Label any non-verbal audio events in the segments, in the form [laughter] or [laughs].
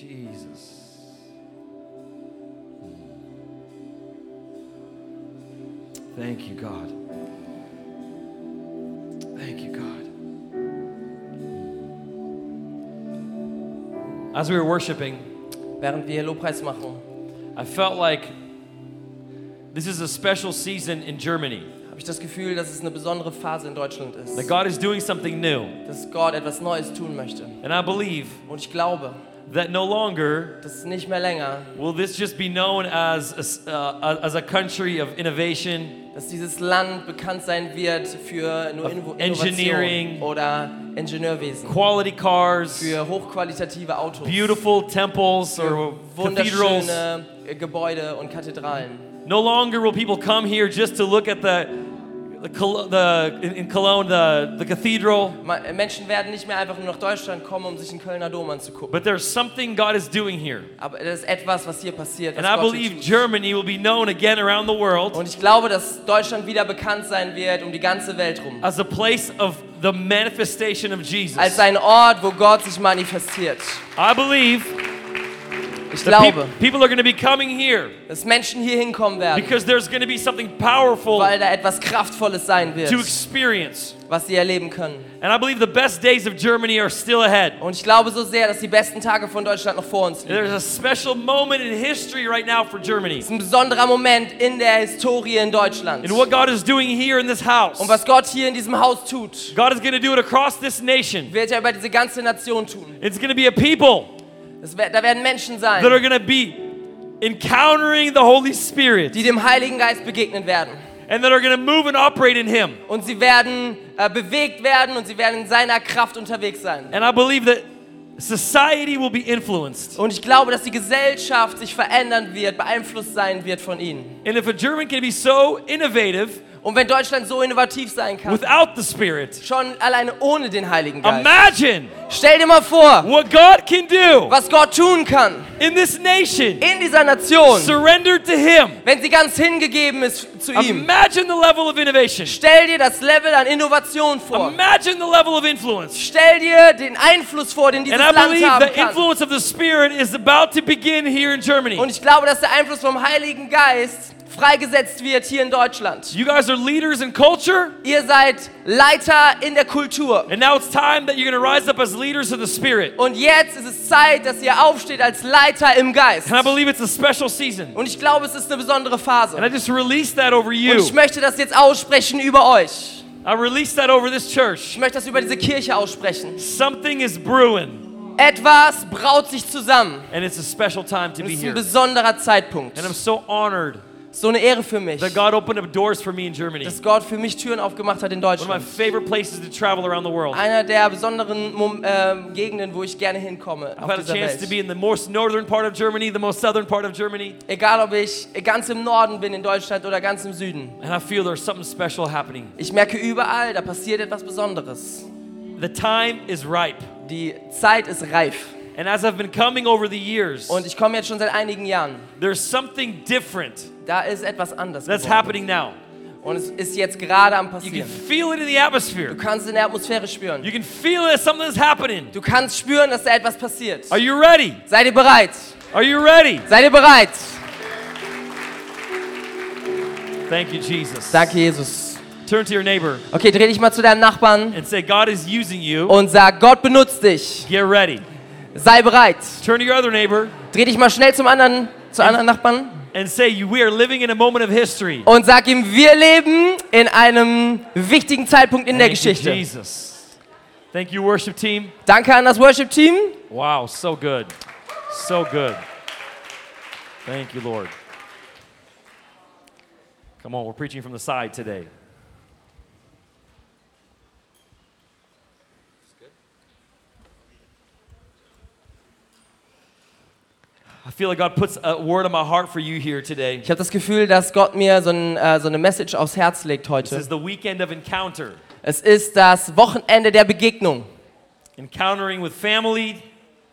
Jesus. Thank you, God. Thank you, God. As we were worshiping, Während wir Lobpreis machen, I felt like this is a special season in Germany. habe ich das Gefühl, dass es eine besondere Phase in Deutschland ist. That God is doing something new. Dass Gott etwas Neues tun möchte. And I believe Und ich glaube, that no longer dass nicht mehr länger, will this just be known as a, uh, as a country of innovation, dass dieses Land bekannt sein wird für nur Inno engineering. Oder Ingenieurwesen, quality cars, für hochqualitative Autos, beautiful temples or cathedrals. äh, Gebäude und Kathedralen. No longer will people come here just to look at the, the, the in, in Cologne, the, the cathedral. Menschen werden nicht mehr einfach nur nach Deutschland kommen, um sich den Kölner Dom anzugucken. But there's something God is doing here. Aber das ist etwas, was hier passiert. And I believe. Germany will be known again around the world Und ich glaube, dass Deutschland wieder bekannt sein wird um die ganze Welt rum. as a place of the manifestation of Jesus. Als ein Ort, wo Gott sich manifestiert. I believe Ich glaube, peop- people are going to be coming here dass Menschen hier hinkommen werden, because there's going to be something powerful weil da etwas Kraftvolles sein to experience. was sie erleben können. And I believe the best days of Germany are still ahead. Und ich glaube so sehr, dass die besten Tage von Deutschland noch vor uns liegen. There's a special moment in history right now for Germany. Es ist ein besonderer Moment in der Historie in Deutschland. And what God is doing here in this house, Und was Gott hier in diesem Haus tut, God is going to do it across this nation. wird er über diese ganze Nation tun. It's going to be a people Es Da werden Menschen that are sein, going to be encountering the Holy Spirit die dem Heiligen Geist begegnen werden. and that are going to move and operate in Him. Und sie werden äh, bewegt werden und sie werden in seiner Kraft unterwegs sein. And I believe that society will be influenced. Und ich glaube, dass die Gesellschaft sich verändern wird, beeinflusst sein wird von ihnen. And if a German can be so innovative Und wenn Deutschland so innovativ sein kann, without the Spirit, schon alleine ohne den Heiligen Geist. imagine Stell dir mal vor, what God can do was Gott tun kann in this nation in dieser Nation, surrendered to Him. wenn sie ganz hingegeben ist zu ihm. Imagine the level of innovation. Stell dir das Level an Innovation vor. Imagine the level of influence. Stell dir den Einfluss vor, den dieses And I Land believe haben the kann. influence of the Spirit is about to begin here in Germany. Und ich glaube, dass der Einfluss vom Heiligen Geist freigesetzt wird hier in Deutschland. You guys are leaders in culture, Ihr seid Leiter in der Kultur. and now it's time that you're going to rise up as leaders of the Spirit. Und jetzt ist es Zeit, dass ihr aufsteht als Leiter im Geist. And I believe it's a special season. Und ich glaube, es ist eine besondere Phase. And I just release that over Und you. ich möchte das jetzt aussprechen über euch. I release that over this church. Ich möchte das über diese Kirche aussprechen. Something is brewing, Etwas braut sich zusammen. and it's a special time to Und es ist ein besonderer Zeitpunkt. And I'm so honored So eine Ehre für mich, that God opened up doors for me in Germany. dass Gott für mich Türen aufgemacht hat in One of my Deutschland. favorite places to travel around the world. Einer der besonderen Mom ähm, Gegenden, wo ich gerne hinkomme I've auf had a chance to Welt. be in the most northern part of Germany, the most southern part of Germany, Egal, ob ich ganz im Norden bin in Deutschland oder ganz im Süden. and I feel there's something special happening. Ich merke überall, da passiert etwas Besonderes. The time is ripe. Die Zeit ist reif. And as I've been coming over the years, Und ich komme jetzt schon seit einigen Jahren. there's something different Da ist etwas anders. that's geworden. happening now. Und es ist jetzt gerade am You can passieren. feel it in the atmosphere. Du kannst es in der Atmosphäre spüren. You can feel it, something is happening. Du kannst spüren, dass da etwas passiert. Are you ready? Seid ihr bereit? Are you ready? Seid ihr bereit? Thank you, Jesus. Danke, Jesus. Turn to your neighbor Okay, dreh dich mal zu deinem Nachbarn and say, God is using you. und sag, Gott benutzt dich. Get ready. Sei bereit. Turn to your other neighbor Dreh dich mal schnell zum anderen, zu anderen Nachbarn and say, We are living in a moment of history. und sag ihm, wir leben in einem wichtigen Zeitpunkt in der Thank you, Geschichte. Jesus. Thank you, worship team. Danke an das Worship-Team. Wow, so good. So good. Thank you, Lord. Come on, we're preaching from the side today. Ich habe das Gefühl, dass Gott mir so, ein, äh, so eine Message aufs Herz legt This heute. is the weekend of encounter. Es ist das Wochenende der Begegnung, Encountering with family,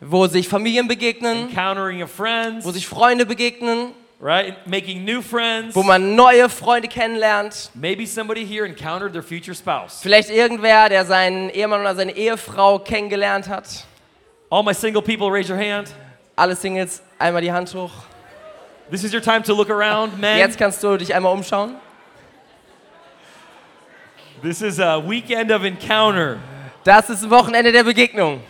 wo sich Familien begegnen, encountering friends, wo sich Freunde begegnen, right? Making new friends. wo man neue Freunde kennenlernt. Maybe somebody here encountered their future spouse. Vielleicht irgendwer, der seinen Ehemann oder seine Ehefrau kennengelernt hat. All my single people, raise your hand. Alle Singles, einmal die Hand hoch. This is your time to look around, men. Jetzt kannst du dich einmal umschauen. This is a weekend of encounter. Das ist ein Wochenende der Begegnung.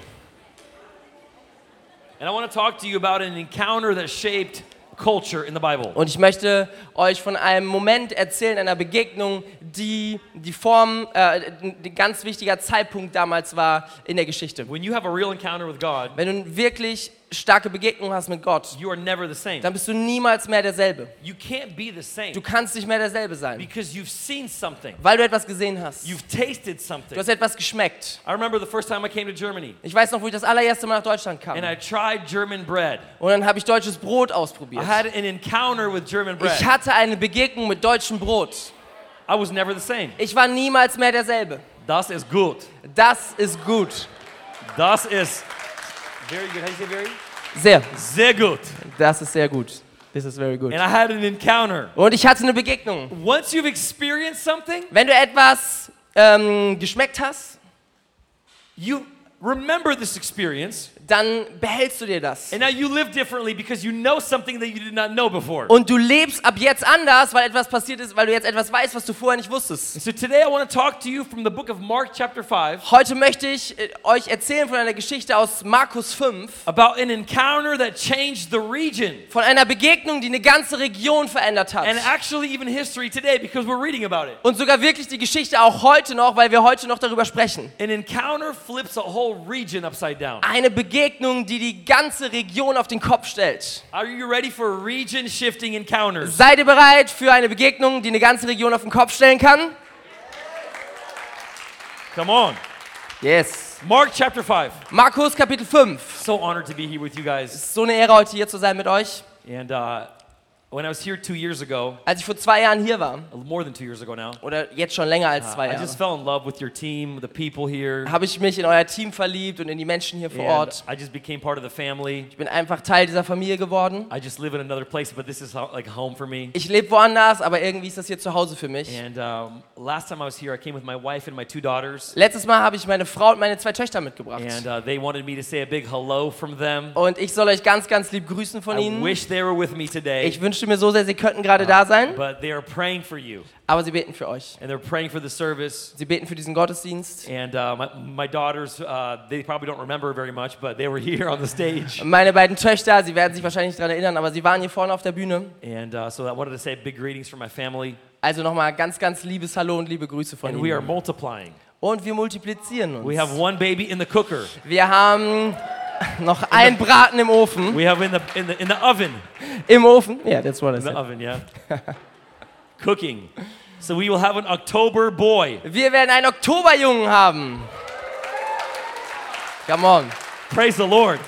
And I want to talk to you about an encounter that shaped culture in the Bible. Und ich möchte euch von einem Moment erzählen, einer Begegnung, die die Form, äh, ein ganz wichtiger Zeitpunkt damals war in der Geschichte. When you have a real encounter with God, Wenn du wirklich starke Begegnung hast mit Gott, you are never the same. dann bist du niemals mehr derselbe. You can't be the same Du kannst nicht mehr derselbe sein, because you've seen something. weil du etwas gesehen hast. You've tasted Du something. hast etwas geschmeckt. I remember the first time I came to Germany Ich weiß noch, wo ich das allererste Mal nach Deutschland kam. and I tried German bread. Und dann habe ich deutsches Brot I ausprobiert. had an encounter with German bread. Ich hatte eine Begegnung mit deutschem Brot. I was never the same. Ich war niemals mehr derselbe. Das ist gut. Das ist gut. Das ist very good. How do you say very? Sehr. Sehr gut. Das ist sehr gut. This is very good. And I had an encounter. Und ich hatte eine Begegnung. Once you've experienced something, Wenn du etwas ähm, geschmeckt hast, you remember this experience dann behältst du dir das. and now you live differently because you know something that you did not know before. Und du lebst ab jetzt anders, weil etwas passiert ist, weil du jetzt etwas weißt, was du vorher nicht wusstest. And so today I want to talk to you from the book of Mark chapter 5 Heute möchte ich äh, euch erzählen von einer Geschichte aus Markus 5, about an encounter that changed the region von einer Begegnung, die eine ganze Region verändert hat. and actually even history today because we're reading about it. Und sogar wirklich die Geschichte auch heute noch, weil wir heute noch darüber sprechen. An encounter flips a whole region upside down. Eine Begegnung, die die ganze Region auf den Kopf stellt. Are you ready for region shifting encounters? Seid ihr bereit für eine Begegnung, die eine ganze Region auf den Kopf stellen kann? Come on. Yes. Mark chapter 5. Markus Kapitel 5. So honored to be here with you guys. So eine Ehre, heute hier zu sein mit euch. And uh, when I was here two years ago, Als ich vor zwei Jahren hier war, more than two years ago now, oder jetzt schon länger als uh, zwei I Jahre, just fell in love with your team, the people here. habe ich mich in euer Team verliebt und in die Menschen hier vor Ort. I just became part of the family. Ich bin einfach Teil dieser Familie geworden. I just live in another place, but this is like home for me. Ich lebe woanders, aber irgendwie ist das hier zu Hause für mich. And um, last time I was here, I came with my wife and my two daughters. Letztes Mal habe ich meine Frau und meine zwei Töchter mitgebracht. And uh, they wanted me to say a big hello from them. Und ich soll euch ganz, ganz lieb grüßen von I ihnen. wish they were with me today, Ich wünschte mir so sehr, sie könnten gerade da sein, but they are praying for you. aber sie beten für euch. And they're praying for the service. Sie beten für diesen Gottesdienst. And uh, my, my daughters, uh, they probably don't remember very much, but they were [laughs] here on the stage. Meine beiden Töchter, sie werden sich wahrscheinlich nicht daran erinnern, aber sie waren hier vorne auf der Bühne. And uh, so I wanted to say big greetings for my family. Also nochmal ganz, ganz liebes Hallo und liebe Grüße von And we are ihnen. multiplying. Und wir multiplizieren We have uns. one baby in the cooker. Wir haben noch einen Braten im Ofen. We have in the in the in the oven. Im Ofen? Ja, that's what I In the said. oven, yeah. [laughs] Cooking. So we will have an October boy. Wir werden einen Oktoberjungen haben. Come on. Praise the Lord.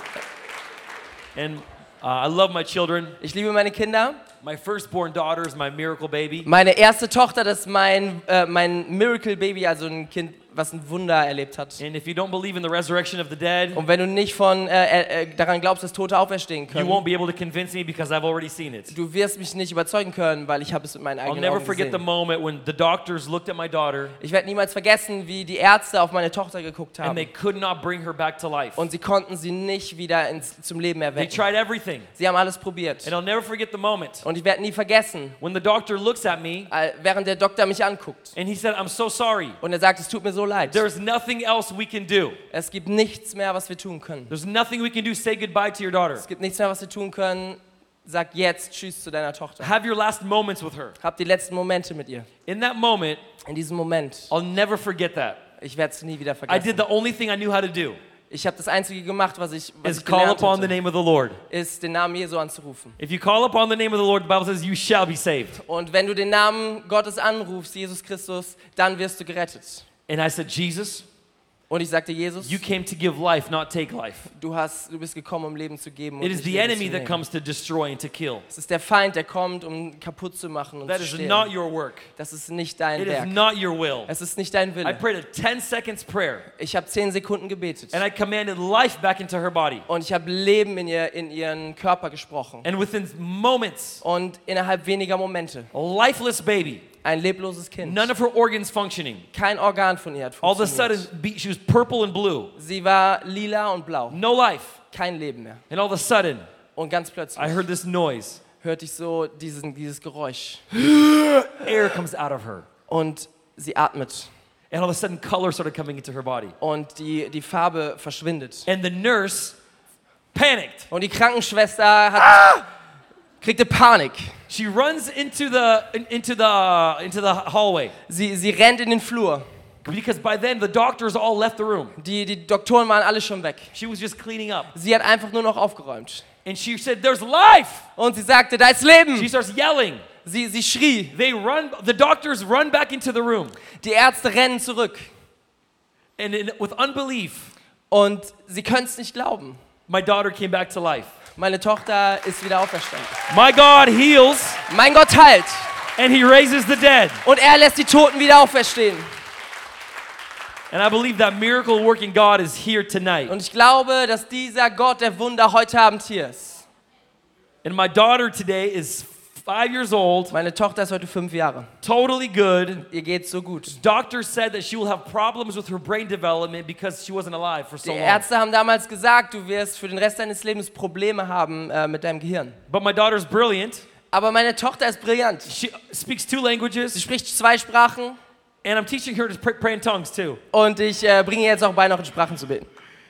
And uh, I love my children. Ich liebe meine Kinder. My firstborn daughter is my miracle baby. Meine erste Tochter, das ist mein, äh, mein Miracle Baby, also ein Kind, was ein Wunder erlebt hat. And if you don't believe in the resurrection of the dead, Und wenn du nicht von, äh, äh, daran glaubst, dass Tote auferstehen you können, won't be able to convince me because I've already seen it. du wirst mich nicht überzeugen können, weil ich habe es mit meinen I'll eigenen never Augen forget the gesehen. moment when the doctors looked at my daughter Ich werde niemals vergessen, wie die Ärzte auf meine Tochter geguckt and they haben. could not bring her back to life. Und sie konnten sie nicht wieder ins, zum Leben They erwecken. tried everything. Sie haben alles probiert. And I'll never forget the moment Und ich werde nie vergessen, when the doctor looks at me äh, während der Doktor mich anguckt. and he said, I'm so sorry. Und er sagt, es tut mir so leid. There's nothing else we can do. Es gibt nichts mehr, was wir tun können. There's nothing we can do. Say goodbye to your daughter. Es gibt nichts mehr, was wir tun können. Sag jetzt Tschüss zu deiner Tochter. Have your last moments with her. Hab die letzten Momente mit ihr. In that moment, In diesem Moment. I'll never forget that. Ich werde es nie wieder I did vergessen. the only thing I knew how to do Ich habe das Einzige gemacht, was ich, was is ich call upon the hatte, name of the Lord. ist den Namen Jesu anzurufen. If you call upon the name of the Lord, the Bible says you shall be saved. Und wenn du den Namen Gottes anrufst, Jesus Christus, dann wirst du gerettet. And I said, Jesus, Und ich sagte, Jesus, you came to give life, not take life. du, hast, du bist gekommen, um Leben zu geben. It is the enemy that comes to destroy and to kill. Es ist der Feind, der kommt, um kaputt zu machen und That zu is stehlen. not your work. Das ist nicht dein It is Werk. not your will. Es ist nicht dein I prayed a 10 seconds prayer Ich habe zehn Sekunden gebetet. and I commanded life back into her body. Und ich habe Leben in, ihr, in ihren Körper gesprochen. And within moments, Und innerhalb weniger Momente, a lifeless baby, ein lebloses Kind. none of her organs functioning. Kein Organ von ihr hat All of a sudden, she was purple and blue. Sie war lila und blau. No life. kein Leben mehr. And all of a sudden, Und ganz I plötzlich heard this noise. hörte ich so diesen, dieses Geräusch. [gasps] Air comes out of her. Und sie atmet. And all of a sudden, color started coming into her body. Und die, die Farbe verschwindet. And the nurse panicked. Und die Krankenschwester hat, kriegte Panik. She runs into the in- into the into the hallway Sie, sie rennt in den Flur. because by then the doctors all left the room. Die, die Doktoren waren alle schon weg. She was just cleaning up, Sie hat einfach nur noch aufgeräumt. and she said, "There's life." Und sie sagte, da ist She Leben. starts yelling. Sie, sie schrie. They run. The doctors run back into the room, Die Ärzte rennen zurück. and in, with unbelief, Und sie können es nicht glauben. my daughter came back to life. Meine Tochter ist wieder auferstanden. My God heals, Mein Gott heilt. and He raises the dead. Und er lässt die Toten wieder auferstehen. And I believe that miracle working God is here tonight. Und ich glaube, dass dieser Gott der Wunder heute Abend hier ist. And my daughter today is five years old, Meine Tochter ist heute fünf Jahre. totally good. Ihr geht's so gut. Doctors said that she will have problems with her brain development because she wasn't alive for so Die long. Ärzte haben damals gesagt, du wirst für den Rest deines Lebens Probleme haben äh, mit deinem Gehirn. But my daughter's brilliant. Aber meine Tochter ist brillant. She speaks two Sie languages, spricht zwei Sprachen and I'm teaching her to pray in tongues too. und ich äh, bringe ihr jetzt auch bei, noch in Sprachen zu beten.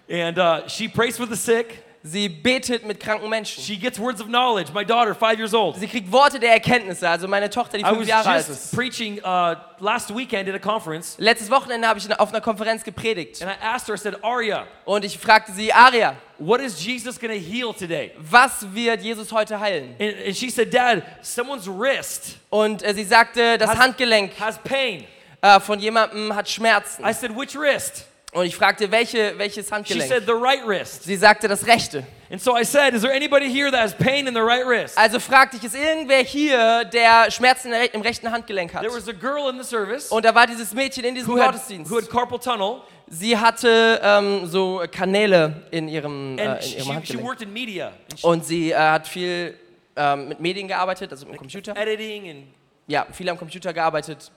And uh, she prays for the sick. Sie betet mit kranken Menschen. She gets words of knowledge. My daughter, five years old. Sie kriegt Worte der Erkenntnisse. Also meine Tochter, die I fünf was Jahre alt just ist. preaching uh, last weekend at a conference, Letztes Wochenende habe ich auf einer Konferenz gepredigt and I asked her, I said, Arya, und ich fragte sie, Aria, what is Jesus going to heal today? was wird Jesus heute heilen? And, and she said, Dad, someone's wrist Und äh, sie sagte, das Has- Handgelenk has pain. äh, von jemandem hat Schmerzen. I said, which wrist? Und ich fragte, welche, welches She Handgelenk? said, the right wrist. Sie sagte, das rechte. And so I said, is there anybody here that has pain in the right wrist? Also fragte ich, ist irgendwer hier, der Schmerzen im re- im rechten Handgelenk hat? There was a girl in the service Und da war dieses Mädchen in diesem who had, Gottesdienst. who had carpal tunnel, Sie hatte ähm, so Kanäle in ihrem, äh, in she, ihrem she Handgelenk. worked in media, she, Und sie äh, hat viel ähm, mit Medien gearbeitet, also mit dem Computer. editing, and, Ja, viel am Computer gearbeitet.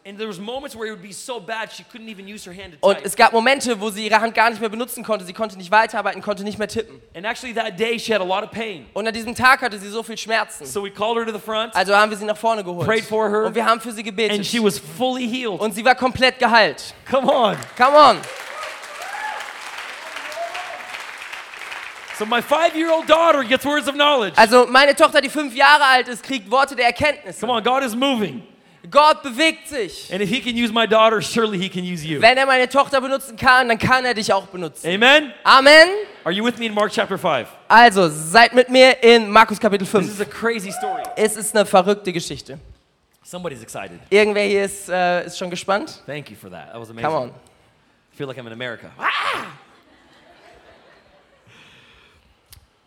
Und es gab Momente, wo sie ihre Hand gar nicht mehr benutzen konnte. Sie konnte nicht weiterarbeiten, konnte nicht mehr tippen. And actually that day she had a lot of pain. Und an diesem Tag hatte sie so viel Schmerzen. So we called her to the front, Also haben wir sie nach vorne geholt. Prayed for her. Und wir haben für sie and gebetet. she was fully healed. Und sie war komplett geheilt. Come on. Come on. So my five-year-old daughter gets words of knowledge. Also meine Tochter, die fünf Jahre alt ist, kriegt Worte der Erkenntnis. Come on, God is moving. Gott bewegt sich. And if he can use my daughter, surely he can use you. Wenn er meine Tochter benutzen kann, dann kann er dich auch benutzen. Amen? Amen. Are you with me in Mark chapter 5? Also, seid mit mir in Markus Kapitel This 5. is a crazy story. Es ist eine verrückte Geschichte. Somebody's excited. Irgendwer hier ist, äh, ist schon gespannt? Thank you for that. That was amazing. Come on. I feel like I'm in America.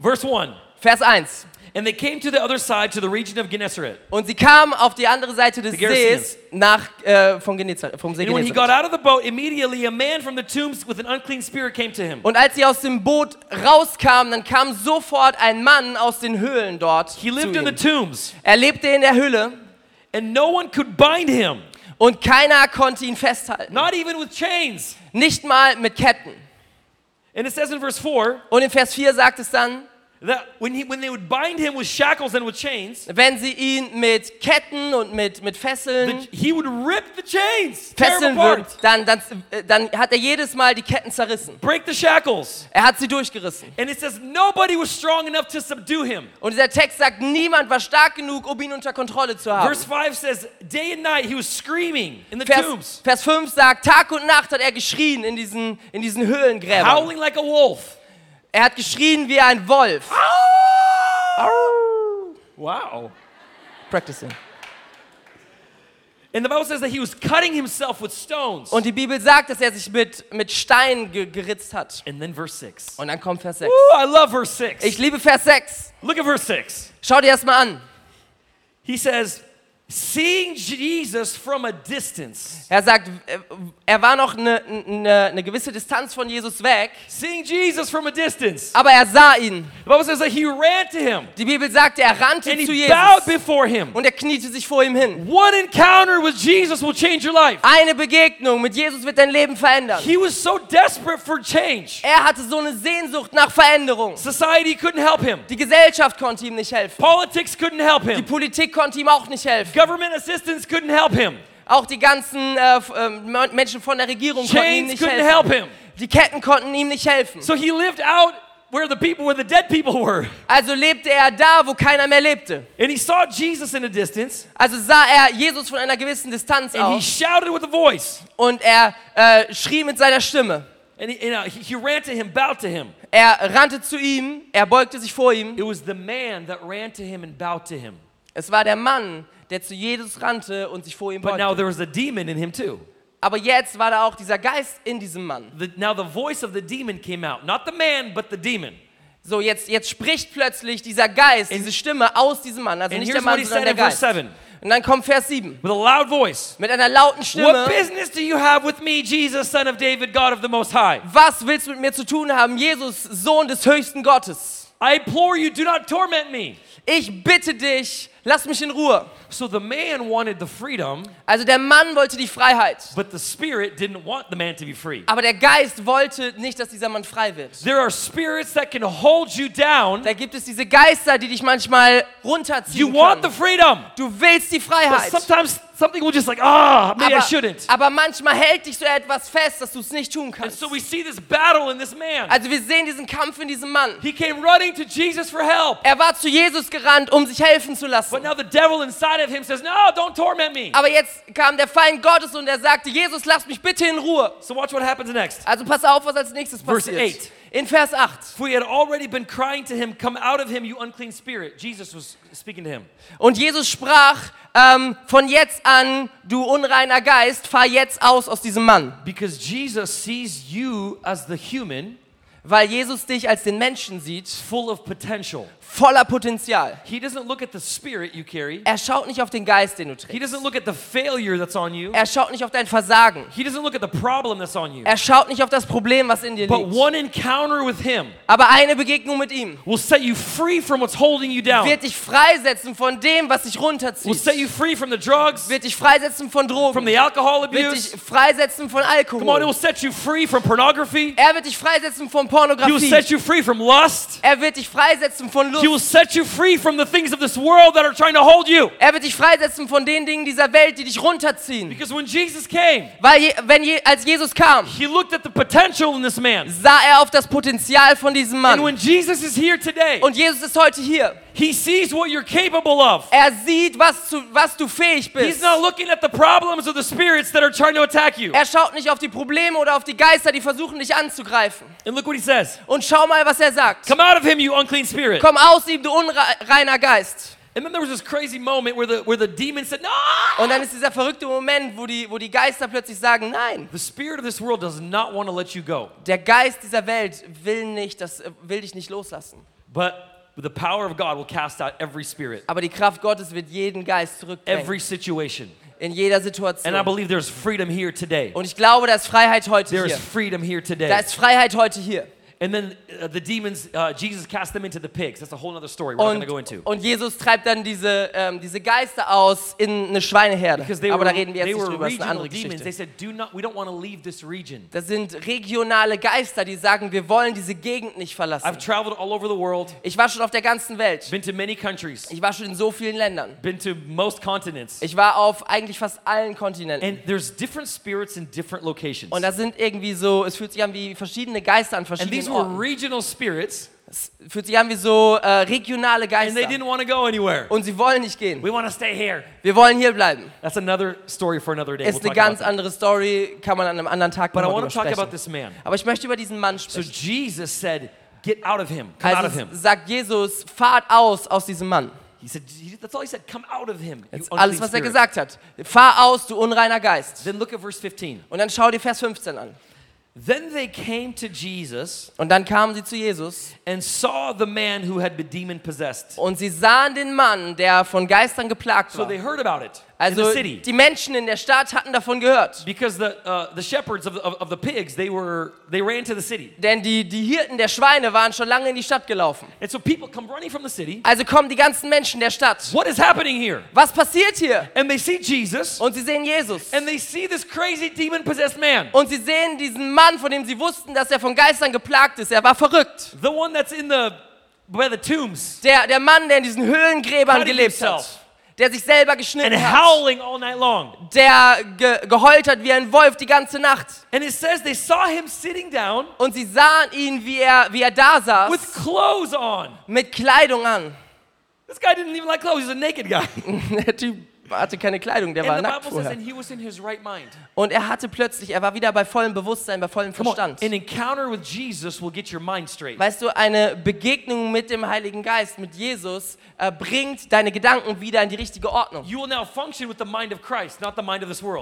Verse 1. Vers 1. And they came to the other side, to the region of Gennesaret. Und sie kamen auf die andere Seite des. Sees nach, äh, vom, Genezareth, vom See And when he got Genezareth. out of the boat, immediately a man from the tombs with an unclean spirit came to him. Und als sie aus dem Boot rauskamen, dann kam sofort ein Mann aus den Höhlen dort He lived in the tombs, Er lebte in der Höhle and no one could bind him, und keiner konnte ihn festhalten. not even with chains. Nicht mal mit Ketten. And it says in verse 4 Und in Vers 4 sagt es dann, wenn sie ihn mit Ketten und mit, mit Fesseln he would rip the chains, fesseln würden, dann, dann, äh, dann hat er jedes Mal die Ketten zerrissen. break the shackles. Er hat sie durchgerissen. And it says nobody was strong enough to subdue him. Und dieser Text sagt, niemand war stark genug, um ihn unter Kontrolle zu haben. Verse 5 says, day and night he was screaming in the Vers, tombs, Vers 5 sagt, Tag und Nacht hat er geschrien in diesen, in diesen Höhlengräbern. howling like a wolf. Er hat geschrien wie ein Wolf. Wow. Practicing. And the Bible says that he was cutting himself with stones. Und die Bibel sagt, dass er sich mit, mit Steinen ge geritzt hat. And then verse 6. Und dann kommt Vers 6. Ooh, I love verse 6. Ich liebe Vers 6. Look at verse 6. Schau dir das mal an. He says, seeing Jesus from a distance. Er sagt, äh, er war noch eine, eine, eine gewisse Distanz von Jesus weg, Seeing Jesus from a distance. aber er sah ihn. The Bible says that he ran to him Die Bibel sagt, er rannte and zu he bowed Jesus before him. und er kniete sich vor ihm hin. One encounter with Jesus will change your life. Eine Begegnung mit Jesus wird dein Leben verändern. He was so desperate for change. Er hatte so eine Sehnsucht nach Veränderung. Society couldn't help him. Die Gesellschaft konnte ihm nicht helfen. Politics couldn't help Die him. Politik konnte ihm auch nicht helfen. Government assistance couldn't help him. Auch die ganzen äh, Me- Menschen von der Regierung konnten ihm Chains nicht couldn't help helfen. him. Die Ketten konnten ihm nicht helfen. So he lived out where the people, where the dead people were. Also lebte er da, wo keiner mehr lebte. And he saw Jesus in a distance Also sah er Jesus von einer gewissen Distanz and he aus shouted with a voice. und er äh, schrie mit seiner Stimme. And he, know, he, he ran to him, bowed to him. Er rannte zu ihm, er beugte sich vor ihm. It was the man that ran to him and bowed to him. Es war der Mann, der zu Jesus rannte und sich vor ihm But now beugte. there was a demon in him too. Aber jetzt war da auch dieser Geist in diesem Mann. The, now the voice of the demon came out. Not the man, but the demon. So, jetzt, jetzt spricht plötzlich dieser Geist, diese Stimme aus diesem Mann. Also And nicht der here's what Mann, he sondern said der in verse Geist. 7 Und dann kommt Vers 7. with a loud voice. Mit einer lauten What Stimme. business do you have with me, Jesus, son of David, God of the Most High? Was willst du mit mir zu tun haben, Jesus, Sohn des höchsten Gottes? I implore you, do not torment me. Ich bitte dich, lass mich in Ruhe. So the man wanted the freedom, Also der Mann wollte die Freiheit. but the spirit didn't want the man to be free. Aber der Geist wollte nicht, dass dieser Mann frei wird. There are spirits that can hold you down. Da gibt es diese Geister, die dich manchmal runterziehen You want the freedom, Du willst die but Freiheit. sometimes something will just like, ah, oh, maybe aber, I shouldn't. Aber manchmal hält dich so etwas fest, dass du es nicht tun kannst. And so we see this battle in this man. Also wir sehen diesen Kampf in diesem Mann. He came running to Jesus for help. Er war zu Jesus gerannt, um sich helfen zu lassen. But now the devil inside of him says, no, don't torment me. Aber jetzt kam der Feind Gottes und er sagte, Jesus, lass mich bitte in Ruhe. So watch what happens next. Also pass auf, was als nächstes passiert. Verse 8. In Vers 8. For he had already been crying to him, Come out of him, you unclean spirit. Jesus was speaking to him. Und Jesus sprach, ähm, von jetzt an, du unreiner Geist, fahr jetzt aus aus diesem Mann. Because Jesus sees you as the human, Weil Jesus dich als den Menschen sieht, full of potential. voller Potenzial. He doesn't look at the spirit you carry. Er schaut nicht auf den Geist, den du He trägst. doesn't look at the failure that's on you. Er schaut nicht auf dein Versagen. He doesn't look at the problem that's on you. Er schaut nicht auf das Problem, was in dir But liegt. one encounter with him Aber eine Begegnung mit ihm will set you free from what's holding you down. wird dich freisetzen von dem, was dich Will runterzieht. set you free from the drugs, Wird dich freisetzen von from Drogen. the alcohol Wird abuse. dich freisetzen von Come on, it will Alkohol. set you free from pornography. Er wird dich freisetzen von He will Pornografie. set you free from lust. Er wird dich freisetzen von He will Lust. set you free from the things of this world that are trying to hold you. Er wird dich freisetzen von den Dingen dieser Welt, die dich runterziehen. Because when Jesus came, Weil je, wenn je, als Jesus kam, he looked at the potential in this man. sah er auf das Potenzial von diesem And Mann. when Jesus is here today, Und Jesus ist heute hier. He sees what you're capable of. Er sieht, was, zu, was du fähig He's bist. not looking at the problems or the spirits that are trying to attack you. Er schaut nicht auf die Probleme oder auf die Geister, die versuchen, dich anzugreifen. And look what he says Und schau mal, was er sagt. Come out of him, you unclean spirit. Komm aus ihm, du unreiner Geist. And then there was this crazy moment where the, where the demon said, No! Und dann ist dieser verrückte Moment, wo die, wo die Geister plötzlich sagen, nein, The spirit of this world does not want to let you go. der Geist dieser Welt will, nicht, das, will dich nicht loslassen. But the power of God will cast out every spirit, Aber die Kraft Gottes wird jeden Geist zurückbringen. every situation. in jeder Situation. And I believe there's freedom here today. Und ich glaube, da ist Freiheit heute There is hier. freedom here today. Da ist Freiheit heute hier. And then uh, the demons, uh, Jesus cast them into the pigs. That's a whole other story we're not going to go Und, into. und Jesus treibt dann diese, ähm, diese Geister aus in eine Schweineherde. Because they Aber were, da reden wir jetzt nicht were drüber, das ist eine andere demons. They Geschichte. said, Do not, we don't want to leave this region. Das sind regionale Geister, die sagen, wir wollen diese Gegend nicht verlassen. I've traveled all over the world, Ich war schon auf der ganzen Welt. been to many countries, Ich war schon in so vielen Ländern. been to most continents. Ich war auf eigentlich fast allen Kontinenten. And there's different spirits in different locations. Und da sind irgendwie so, es fühlt sich an wie verschiedene Geister an verschiedenen were Orten. regional spirits, Es fühlt sich an wie so äh, regionale and they Geister. didn't want to go anywhere. Und sie wollen nicht gehen. We want to stay here. Wir wollen hier bleiben. That's another story for another day. Ist We'll eine ganz andere Story, kann man an einem anderen Tag But I noch want to talk about sprechen. this man. Aber ich möchte über diesen Mann So sprechen. Jesus said, Get out of him. Come out of Also him. sagt Jesus, fahrt aus aus diesem Mann. He said, That's all he said. Come out of him. you alles, was er spirit." gesagt hat. Fahr aus, du unreiner Geist. Then look at verse 15. Und dann schau dir Vers 15 an. Then they came to Jesus Und dann kamen sie zu Jesus and saw the man who had been demon possessed. und sie sahen den Mann, der von Geistern geplagt So war. they heard about it Also the city. die Menschen in der Stadt hatten davon gehört. Because the, uh, the shepherds of, of, of the pigs, they, were, they ran to the city. Denn die, die Hirten der Schweine waren schon lange in die Stadt gelaufen. And so people come running from the city. Also kommen die ganzen Menschen der Stadt. What is happening here? Was passiert hier? And they see Jesus Und sie sehen Jesus. and they see this crazy demon possessed man. Und sie sehen diesen Mann, von dem sie wussten, dass er von Geistern geplagt ist. Er war verrückt. The one that's in the, by the tombs Der, der Mann, der in diesen Höhlengräbern gelebt himself. hat. Der sich selber geschnitten hat. howling all night long. Der ge geheult hat wie ein Wolf die ganze Nacht. And it says they saw him sitting down Und sie sahen ihn, wie er, wie er da saß, with clothes on. mit Kleidung an. This guy didn't even like clothes, he's a naked guy. [laughs] Der Typ hatte keine Kleidung, der war nackt vorher. Und er hatte plötzlich, er war wieder bei vollem Bewusstsein, bei vollem Verstand. Weißt du, eine Begegnung mit dem Heiligen Geist, mit Jesus, äh, bringt deine Gedanken wieder in die richtige Ordnung.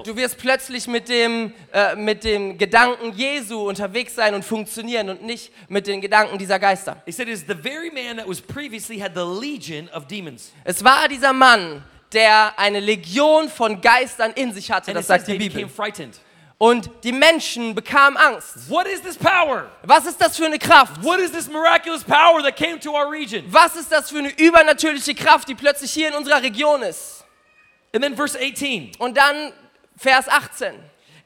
Du wirst plötzlich mit dem, äh, mit dem Gedanken Jesu unterwegs sein und funktionieren und nicht mit den Gedanken dieser Geister. Es war dieser Mann, der eine Legion von Geistern in sich hatte, And das sagt die Bibel. Und die Menschen bekamen Angst. What is this power? Was ist das für eine Kraft? What is this miraculous power that came to our region? Was ist das für eine übernatürliche Kraft, die plötzlich hier in unserer Region ist? And then verse 18. Und dann Vers 18.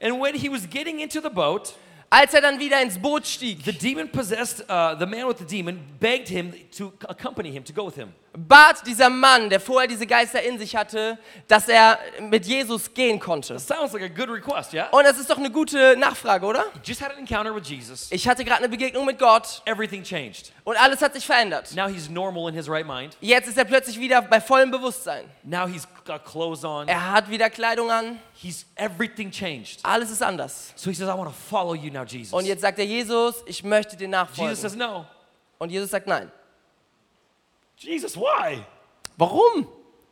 And when he was getting into the boat, Als er dann wieder ins Boot stieg, the demon possessed, uh, the man with the demon begged him to accompany him, to go with him. Bat dieser Mann, der vorher diese Geister in sich hatte, dass er mit Jesus gehen konnte. Sounds like a good request, yeah? Und das ist doch eine gute Nachfrage, oder? Just had an encounter with Jesus. Ich hatte gerade eine Begegnung mit Gott Everything changed. und alles hat sich verändert. Now he's normal in his right mind. Jetzt ist er plötzlich wieder bei vollem Bewusstsein. Now he's got clothes on. Er hat wieder Kleidung an, He's everything changed. alles ist anders. So he says, I want to follow you now, Jesus. Und jetzt sagt er Jesus, ich möchte dir Jesus nachfolgen. says, No. Und Jesus sagt nein. Jesus, why? Warum?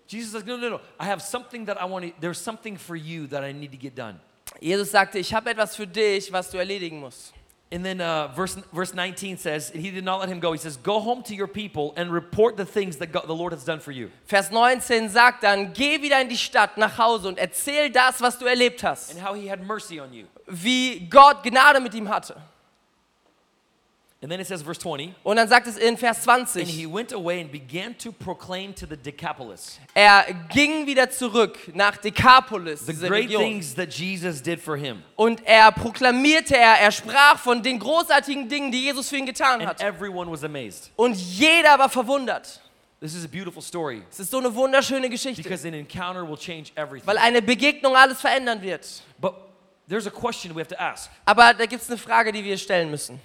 Jesus says, No, no, no. I have something that I want to, there's something for you that I need to get done. Jesus sagte, ich habe etwas für dich, was du erledigen musst. And then uh, verse, verse 19 says, and he did not let him go. He says, Go home to your people and report the things that God, the Lord has done for you. Vers 19 sagt dann, geh wieder in die Stadt nach Hause und erzähl das, was du erlebt hast. and how he had mercy on you. Wie Gott Gnade mit ihm hatte. And then it says, verse 20, Und dann sagt es in Vers and he 20, went away and began to proclaim to the Decapolis er ging wieder zurück nach Dekapolis, the diese great Region. things that Jesus did for him. Und er proklamierte, er, er sprach von den großartigen Dingen, die Jesus für ihn getan And hat. everyone was amazed. Und jeder war verwundert. This is a beautiful story Es ist so eine wunderschöne Geschichte, because an encounter will change everything. weil eine Begegnung alles verändern wird. But there's a question we have to ask. Aber da gibt es eine Frage, die wir stellen müssen.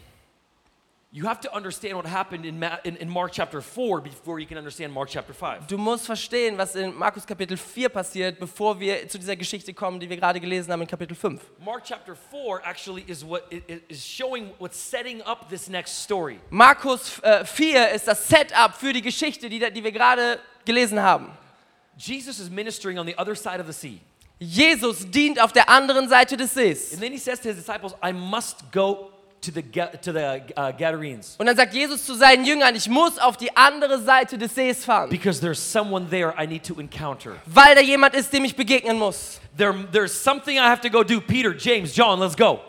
You have to understand what happened in, Ma- in, in Mark chapter 4 before you can understand Mark chapter 5. Du musst verstehen, was in Markus Kapitel 4 passiert, bevor wir zu dieser Geschichte kommen, die wir gerade gelesen haben in Kapitel 5. Mark chapter 4 actually is what is showing what's setting up this next story. Markus äh, 4 ist das Setup für die Geschichte, die, die wir gerade gelesen haben. Jesus is ministering on the other side of the sea. Jesus dient auf der anderen Seite des Sees. And then he says to his disciples, I must go to the, to the uh, Gadarenes Und dann sagt Jesus zu seinen Jüngern, ich muss auf die andere Seite des Sees fahren, because there's someone there I need to encounter. weil da jemand ist, dem ich begegnen muss. There, there's something I have to go do. Peter, James, John, let's go.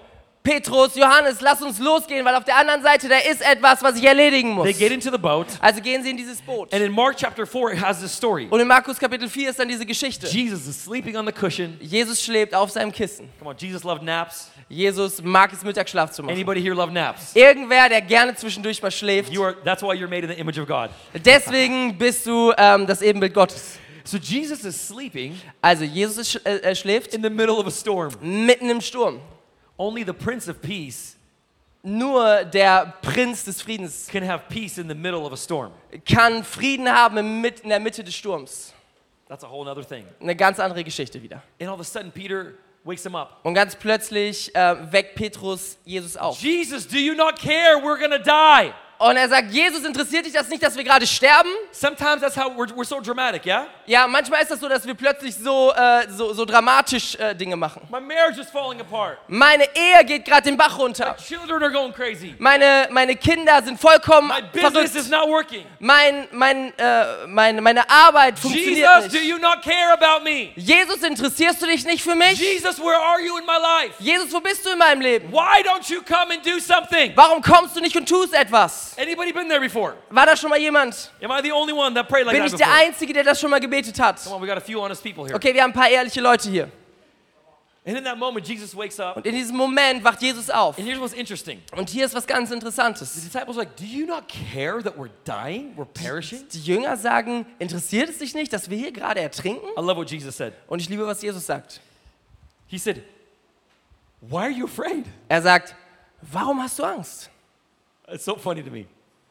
Petrus, Johannes, lass uns losgehen, weil auf der anderen Seite da ist etwas, was ich erledigen muss. They get into the boat. Also gehen sie in dieses Boot. And in Mark chapter 4, it has this story. Und in Markus Kapitel 4 ist dann diese Geschichte. Jesus is sleeping on the cushion. Jesus schläft auf seinem Kissen. Come on, Jesus loved naps. Jesus mag es, Mittagsschlaf zu machen. Anybody here love naps? Irgendwer, der gerne zwischendurch mal schläft. You are, that's why you're made in the image of God. Deswegen bist du ähm, das Ebenbild Gottes. So Jesus is sleeping Also Jesus ist, äh, äh, schläft in the middle of a storm. mitten im Sturm. Only the Prince of Peace Nur der Prinz des Friedens can have peace in the middle of a storm. kann Frieden haben in der Mitte des Sturms. That's a whole other thing. Eine ganz andere Geschichte wieder. And all of a sudden, Peter wakes him up. Und ganz plötzlich äh, weckt Petrus Jesus auf. Jesus, do you not care? We're to die. Und er sagt, Jesus interessiert dich das nicht, dass wir gerade sterben? Sometimes that's how we're, we're so dramatic, yeah? Ja, manchmal ist das so, dass wir plötzlich so, äh, so, so dramatisch äh, Dinge machen. My marriage is falling apart. Meine Ehe geht gerade den Bach runter. Children are going crazy. Meine, meine Kinder sind vollkommen My business is verrückt. not working. Mein, mein, äh, meine, meine Arbeit funktioniert Jesus, do nicht. you not care about me? Jesus, interessierst du dich nicht für mich? Jesus, where are you in my life? Jesus, wo bist du in meinem Leben? Why don't you come and do something? Warum kommst du nicht und tust etwas? Anybody been there before? War da schon mal jemand? Am I the only one that prayed like Bin that ich der before? Einzige, der das schon mal gebetet hat? Come on, we got a few honest people here. Okay, wir haben ein paar ehrliche Leute hier. And in that moment, Jesus wakes up. Und in diesem Moment wacht Jesus auf. And here's what's interesting. Und hier ist was ganz The Interessantes. disciples are like, Do you not care that we're dying? We're perishing? Die Jünger sagen, interessiert es dich nicht, dass wir hier gerade ertrinken? I love what Jesus said. Und ich liebe, was Jesus sagt. He said, Why are you afraid? Er sagt, warum hast du Angst? It's so funny to me.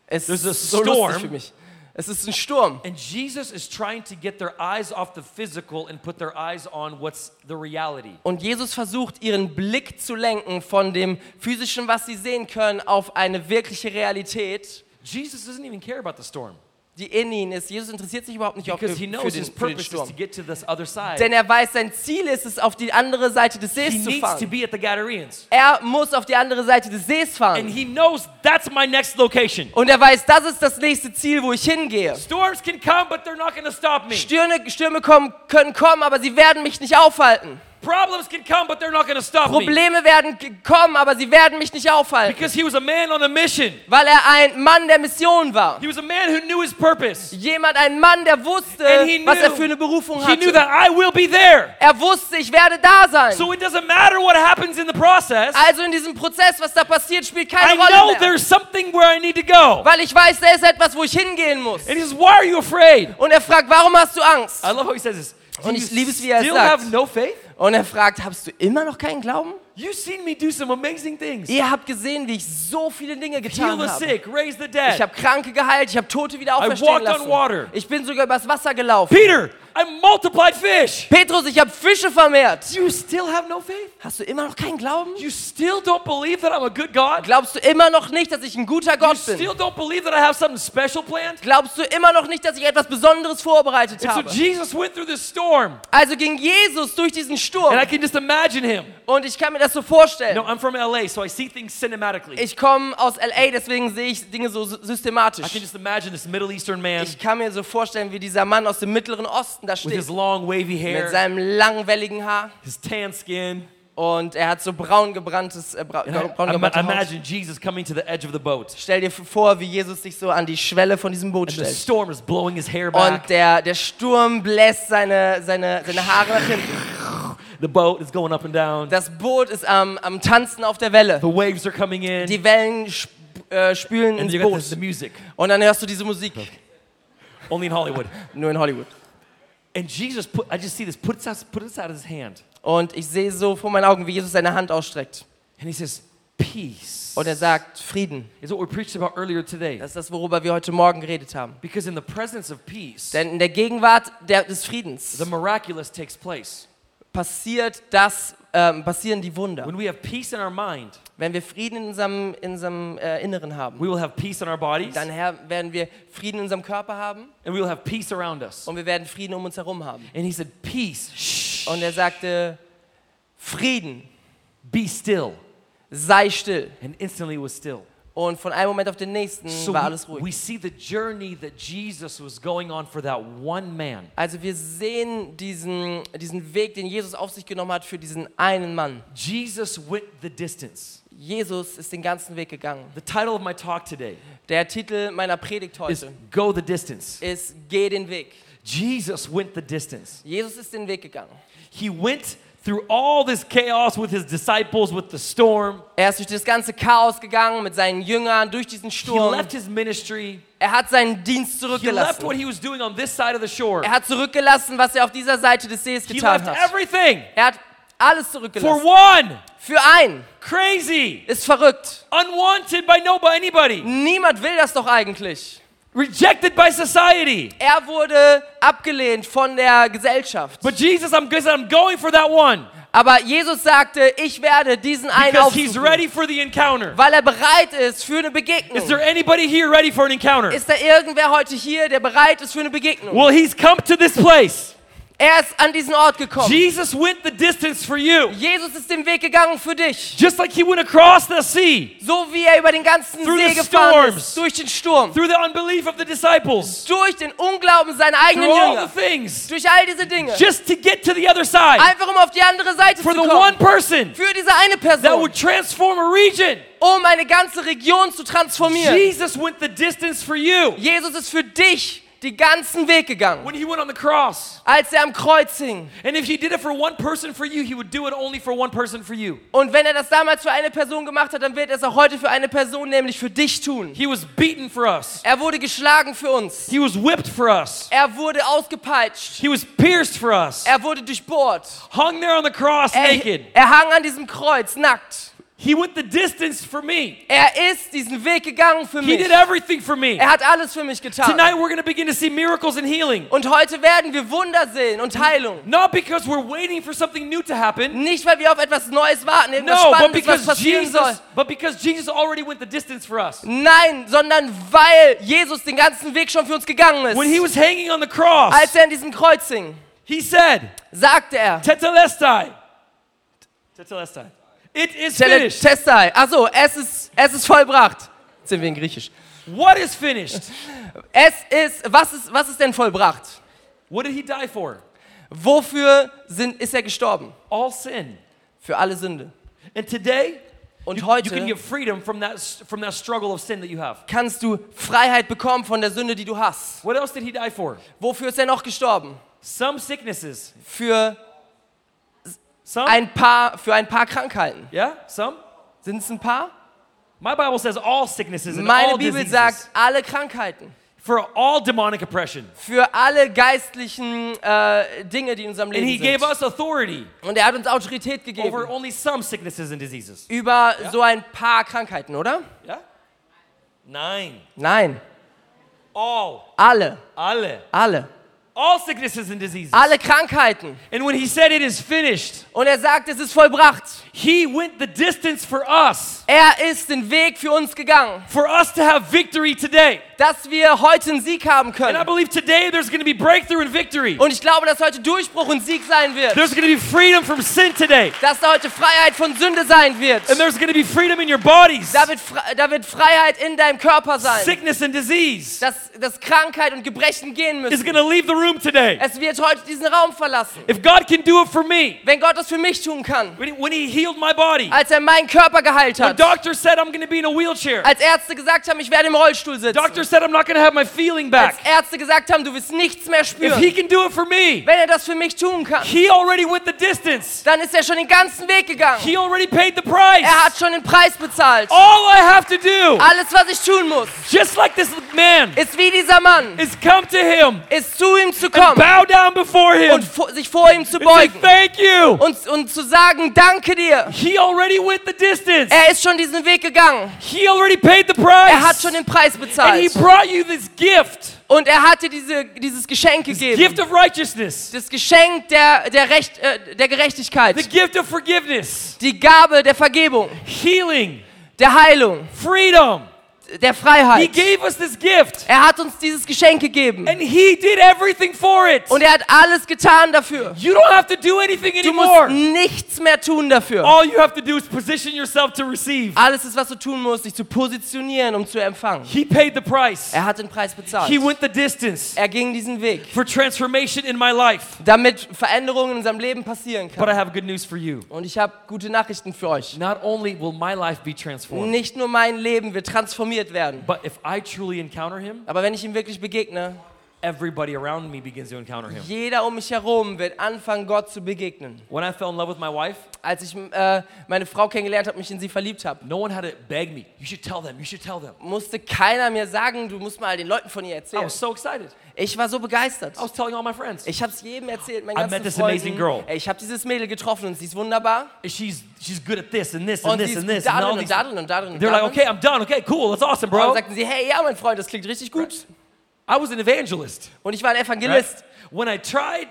Es There's a ist so storm. lustig für mich. Es ist ein Sturm. And Jesus is trying to get their eyes off the physical and put their eyes on what's the reality. Und Jesus versucht, ihren Blick zu lenken von dem physischen, was sie sehen können, auf eine wirkliche Realität, Jesus doesn't even care about the storm die in ihnen ist. Jesus interessiert sich überhaupt nicht auf, für, because he für, knows den, his für den purpose is Sturm. to get to this other side. Denn er weiß, sein Ziel ist es, auf die andere Seite des He Sees zu needs to fahren. Er muss auf die andere Seite des Sees And fahren. he knows that's my next location. Und er weiß, das ist das nächste Ziel, wo ich hingehe. Come, but they're not going to stop me. Stürme, Stürme kommen, können kommen, aber sie werden mich nicht aufhalten. Problems can come, but they're not going to stop me. Probleme werden kommen, aber sie werden mich nicht aufhalten. Because he was a man on a mission. Weil er ein Mann der Mission war. He was a man who knew his purpose. Jemand, ein Mann, der wusste, he was er knew- für eine Berufung He knew hatte. that I will be there. Er wusste, ich werde da sein. So it doesn't matter what happens in the process. Also in diesem Prozess, was da passiert, spielt I keine know Rolle mehr. there's something where I need to go. Weil ich weiß, da ist etwas, wo ich hingehen muss. And he says, Why are you afraid? Und er fragt, warum hast du Angst? I love how he says this. Und ich liebe es, wie er sagt. no? Und er fragt, hast du immer noch keinen Glauben? You've seen me do some amazing things. Ihr habt gesehen, wie ich so viele Dinge getan habe. sick, Ich habe Kranke geheilt, ich habe Tote wieder auferstehen lassen. Ich bin sogar übers Wasser gelaufen. Peter, I multiplied fish. Petrus, ich habe Fische vermehrt. You still have no faith? Hast du immer noch keinen Glauben? You still don't believe that I'm a good God? Glaubst du immer noch nicht, dass ich ein guter You Gott bin? still don't believe that I have something special planned? Glaubst du immer noch nicht, dass ich etwas Besonderes vorbereitet And so habe? Jesus went through this storm, Also ging Jesus durch diesen Sturm and I can just imagine him. und ich kann mir das so vorstellen. No, I'm from LA, so I see things cinematically. Ich komme aus LA, deswegen sehe ich Dinge so sy- I systematisch. can just imagine this Middle Eastern man Ich kann mir so vorstellen, wie dieser Mann aus dem Mittleren Osten da with his steht, long wavy mit hair, seinem langwelligen Haar his tan skin. und er hat so braun gebranntes, äh, bra braun Stell dir vor, wie Jesus sich so an die Schwelle von diesem Boot and the stellt. storm is blowing his hair back. Und der, der Sturm bläst seine, seine, seine Haare nach hinten. The boat is going up and down. Das Boot ist am, am Tanzen auf der Welle. The waves are coming in, Die Wellen sp äh, spülen and ins Boot. Und dann hörst du diese Musik. Only in Hollywood. Nur in Hollywood. And Jesus put, I just see this, puts out, put this out of his hand. Und ich sehe so vor meinen Augen, wie Jesus seine Hand ausstreckt. And he says, Peace. Und er sagt, Frieden. Is what we preached about earlier today. Das ist das, worüber wir heute Morgen geredet haben. Because in the presence of peace, Denn in der Gegenwart der, des Friedens the miraculous takes place. passiert das, ähm, passieren die Wunder. When we have peace in our mind, Wenn wir Frieden in unserem, in unserem äh, Inneren haben, we will have peace in our bodies, dann werden wir Frieden in unserem Körper haben and we will have peace around us. und wir werden Frieden um uns herum haben. And he said, Peace, shh, Und er sagte, Frieden, be still. sei still. And instantly was still. Und von einem Moment auf den nächsten So war alles we, we ruhig. see the journey that Jesus was going on for that one man. Also wir sehen diesen, diesen Weg, den Jesus auf sich genommen hat für diesen einen Mann. Jesus went the distance. Jesus ist den ganzen Weg gegangen. The title of my talk today Der Titel meiner Predigt is heute Go the Distance. ist Geh den Weg. Jesus went the distance. Jesus ist den Weg gegangen. He went through all this chaos with his disciples, with the storm. Er ist durch das ganze Chaos gegangen mit seinen Jüngern, durch diesen He Sturm. left his ministry. Er hat seinen Dienst He left zurückgelassen. what he was doing on this side of the shore. Er hat zurückgelassen, was er auf dieser Seite des Sees He getan left hat. everything Er hat alles for zurückgelassen. one. Für einen. Crazy. Ist verrückt. Unwanted by nobody, anybody. Niemand will das doch eigentlich. Rejected by society. Er wurde abgelehnt von der Gesellschaft. But Jesus, I'm, I'm going for that one. Aber Jesus sagte, ich werde diesen einen because he's aufsuchen, ready for the encounter. weil er bereit ist für eine Begegnung. Is there anybody here ready for an encounter? Ist da irgendwer heute hier, der bereit ist für eine Begegnung? Well, he's come to this place. Er ist an diesen Ort gekommen. Jesus went the distance for you. Jesus ist den Weg gegangen für dich. Just like he went across the sea So wie er über den ganzen Through See the gefahren storms. ist, durch den Sturm, through the unbelief of the disciples, durch den Unglauben seiner eigenen through all Jünger, the things, durch all diese Dinge. just to get to the other side Einfach um auf die andere Seite for zu the kommen. one person Für diese eine that Person, would transform a region. um eine ganze Region zu transformieren. Jesus went the distance for you Jesus ist für dich den ganzen Weg gegangen, when he went on the cross. als er am Kreuz hing. And if he did it for one person for you, he would do it only for one person for you. Und wenn er das damals für eine Person gemacht hat, dann wird er es auch heute für eine Person, nämlich für dich tun. He was beaten for us. Er wurde geschlagen für uns. He was whipped for us. Er wurde ausgepeitscht. He was pierced for us. Er wurde durchbohrt. Hung there on the cross Er, naked. er hang an diesem Kreuz, nackt. He went the distance for me. Er ist diesen Weg gegangen für He mich. did everything for me. Er hat alles für mich getan. Tonight we're going to begin to see miracles and healing. Und heute werden wir Wunder sehen und Heilung. Not because we're waiting for something new to happen. Nicht, weil wir auf etwas Neues warten, irgendwas No, but Spannendes, was passieren soll. Jesus, but because Jesus already went the distance for us. Nein, sondern weil Jesus den ganzen Weg schon für uns gegangen ist. When he was hanging on the cross, Als er an diesem Kreuz hing, he said, sagte er, Tetelestai. Tetelestai. It is Tele- finished. Testai, achso, es ist, es ist vollbracht. Jetzt sind wir in Griechisch. What is finished? [laughs] Es ist, was ist, was ist denn vollbracht? What did he die for? Wofür sind, ist er gestorben? All sin. Für alle Sünde. And today, Und you, you heute can get freedom from that, from that struggle of sin that you have. kannst du Freiheit bekommen von der Sünde, die du hast. What else did he die for? Wofür ist er noch gestorben? Some sicknesses. Für Some? ein paar, für ein paar Krankheiten. yeah? Some? Sind es ein paar? My Bible says all sicknesses and Meine all Bibel diseases. sagt alle Krankheiten. for all demonic oppression. Für alle geistlichen äh, Dinge, die in unserem And he Leben gave sind. us authority Und er hat uns Autorität over gegeben only some sicknesses and diseases. über so ein paar Krankheiten, oder? Yeah? Nine. Nein, All. alle, Alle. alle, All sicknesses and diseases. alle Krankheiten. And when he said it is finished, Und er sagt, es ist vollbracht. He went the distance for us, Er ist den Weg für uns gegangen, for us to have victory today. dass wir heute einen Sieg haben And I können. believe today there's going to be breakthrough and victory. Und ich glaube, dass heute Durchbruch und Sieg sein wird. There's going to be freedom from sin today. Dass da heute Freiheit von Sünde sein wird. And there's going to be freedom in your bodies. Da wird, da wird Freiheit in deinem Körper sein. Sickness and disease Dass, dass Krankheit und Gebrechen gehen is müssen. going to leave the room today. Es wird heute diesen Raum verlassen. If God can do it for me, Wenn Gott das für mich tun kann, when he, when he healed my body, als er meinen Körper geheilt when hat, doctor said I'm going to be in a wheelchair, als Ärzte gesagt haben, ich werde im Rollstuhl sitzen, doctor said I'm not going to have my feeling als back. Ärzte gesagt haben, du wirst nichts mehr If spüren, he can do it for me, wenn er das für mich tun kann, he already went the distance. dann ist er schon den ganzen Weg gegangen. He already paid the price. Er hat schon den Preis bezahlt. All I have to do, Alles, was ich tun muss, just like this man, ist wie dieser Mann, is come to him ist zu ihm zu and kommen bow down before him und sich vor ihm zu and say, beugen thank you. und, und zu sagen, danke dir. He already went the distance. Er ist schon diesen Weg gegangen. He already paid the Er hat price. schon den Preis And he bezahlt. brought you this gift, Und er hat dir diese, dieses Geschenk gegeben. gift of righteousness, Das Geschenk der, der, Recht, äh, der Gerechtigkeit. the gift of forgiveness, Die Gabe der Vergebung, healing, der Heilung, freedom. Der He Freiheit. gave us this gift. Er hat uns dieses Geschenk gegeben. And he did everything for it. Und er hat alles getan dafür. You don't have to do anything Du musst anymore. nichts mehr tun dafür. All you have to do is position yourself to receive. Alles ist, was du tun musst, dich zu positionieren, um zu empfangen. He paid the price. Er hat den Preis bezahlt. He went the distance Er ging diesen Weg, for transformation in my life. damit Veränderungen in unserem Leben passieren But I have good news for you. Und ich habe gute Nachrichten für euch. Not only will my life be transformed, Nicht nur mein Leben wird transformiert werden, but if I truly encounter him, aber wenn ich ihm wirklich begegne, everybody around me begins to encounter him. jeder um mich herum wird anfangen, Gott zu begegnen. When I fell in love with my wife, Als ich äh, meine Frau kennengelernt habe, mich in sie verliebt habe, no one had to beg me. You should tell them. You should tell them. musste keiner mir sagen, du musst mal den Leuten von ihr I erzählen. was so excited. Ich war so begeistert. I was telling all my friends. Ich habe es jedem erzählt, meinen I ganzen met this Freunden. amazing girl. Ich habe dieses Mädel getroffen und sie ist wunderbar. She's she's good at this and this and Und sie this ist and this and all darin und darin und darin und They're like, darin. okay, I'm done. Okay, cool. That's awesome, Und dann bro. sagten sie, hey, ja, mein Freund, das klingt richtig gut. I was an evangelist. Und ich war ein right? Evangelist. When I tried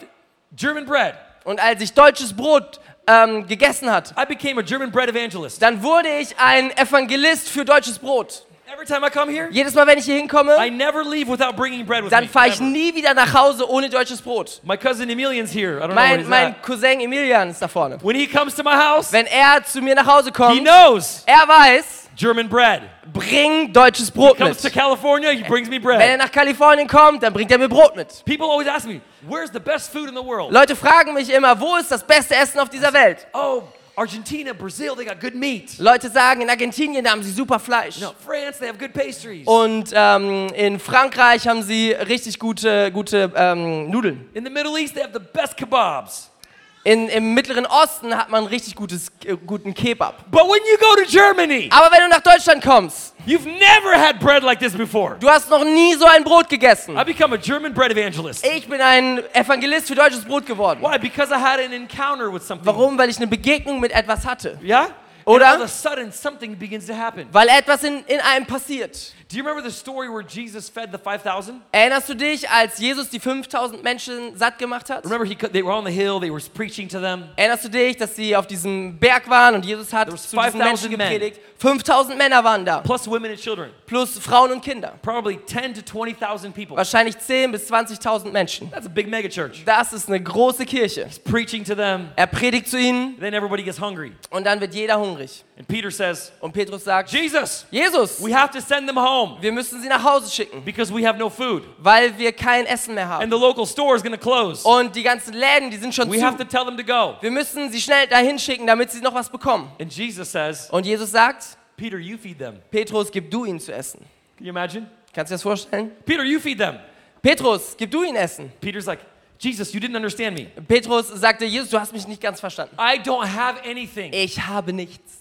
German bread, Und als ich deutsches Brot ähm, gegessen hat, I became a German bread evangelist. dann wurde ich ein Evangelist für deutsches Brot. Every time I come here, Jedes Mal, wenn ich hier hinkomme, I never leave without bringing bread with dann fahre ich Never. nie wieder nach Hause ohne deutsches Brot. My cousin Emilian's here. I don't know where Mein, he's mein at. Cousin Emilian ist da vorne. When he comes to my house, Wenn er zu mir nach Hause he kommt, knows er weiß, German bread. bring deutsches Brot Comes to mit. California, he brings me Wenn er bread. nach Kalifornien kommt, dann bringt er mir Brot mit. People always ask me, where's the best food in the world? Leute fragen mich immer, wo ist das beste Essen auf dieser Welt? Oh, Argentina, Brazil, they got good meat. Leute sagen, in Argentinien da haben sie super Fleisch. No, France, they have good pastries. Und ähm, in Frankreich haben sie richtig gute, gute ähm, Nudeln. In the Middle East, they have the best kebabs. In, Im Mittleren Osten hat man richtig gutes, äh, guten Kebab. But when you go to Germany, Aber wenn du nach Deutschland kommst, you've never had bread like this before. du hast noch nie so ein Brot gegessen. I become a German bread evangelist. Ich bin ein Evangelist für deutsches Brot geworden. Why? Because I had an encounter with something. Warum? Weil ich eine Begegnung mit etwas hatte. Yeah? Oder? And all of a sudden, something begins to happen. Weil etwas in, in einem passiert. Do you remember the story where Jesus fed the 5,000? Erinnerst du dich, als Jesus die 5000 Menschen satt gemacht hat? Remember, he, they were on the hill, they were preaching to them. Erinnerst du dich, dass sie auf diesem Berg waren und Jesus hat zu diesen 5,000 Menschen men. Gepredigt? 5000 Männer waren da, plus women and children. plus Frauen und Kinder. Probably 10 to 20,000 people. Wahrscheinlich 10.000 bis 20.000 Menschen. That's a big mega church. Das ist eine große Kirche. Preaching to them, Er predigt zu ihnen then everybody gets hungry. und dann wird jeder hungrig. And Peter says, Und Petrus sagt, Jesus, Jesus, we have to send them home wir müssen sie nach Hause schicken, because we have no food. weil wir kein Essen mehr haben. And the local store is going to close. Und die ganzen Läden, die sind schon We have to zu. tell them to go. Wir müssen sie schnell dahin schicken, damit sie noch was bekommen. And Jesus says, Und Jesus sagt, Peter, you feed them. Petrus, gib du ihnen zu essen. Can you imagine? Kannst du dir das vorstellen? Peter, you feed them. Petrus, gib du ihnen Essen. Peter's like, Jesus, you didn't understand me. Petrus sagte, Jesus, du hast mich nicht ganz verstanden. I don't have anything. Ich habe nichts.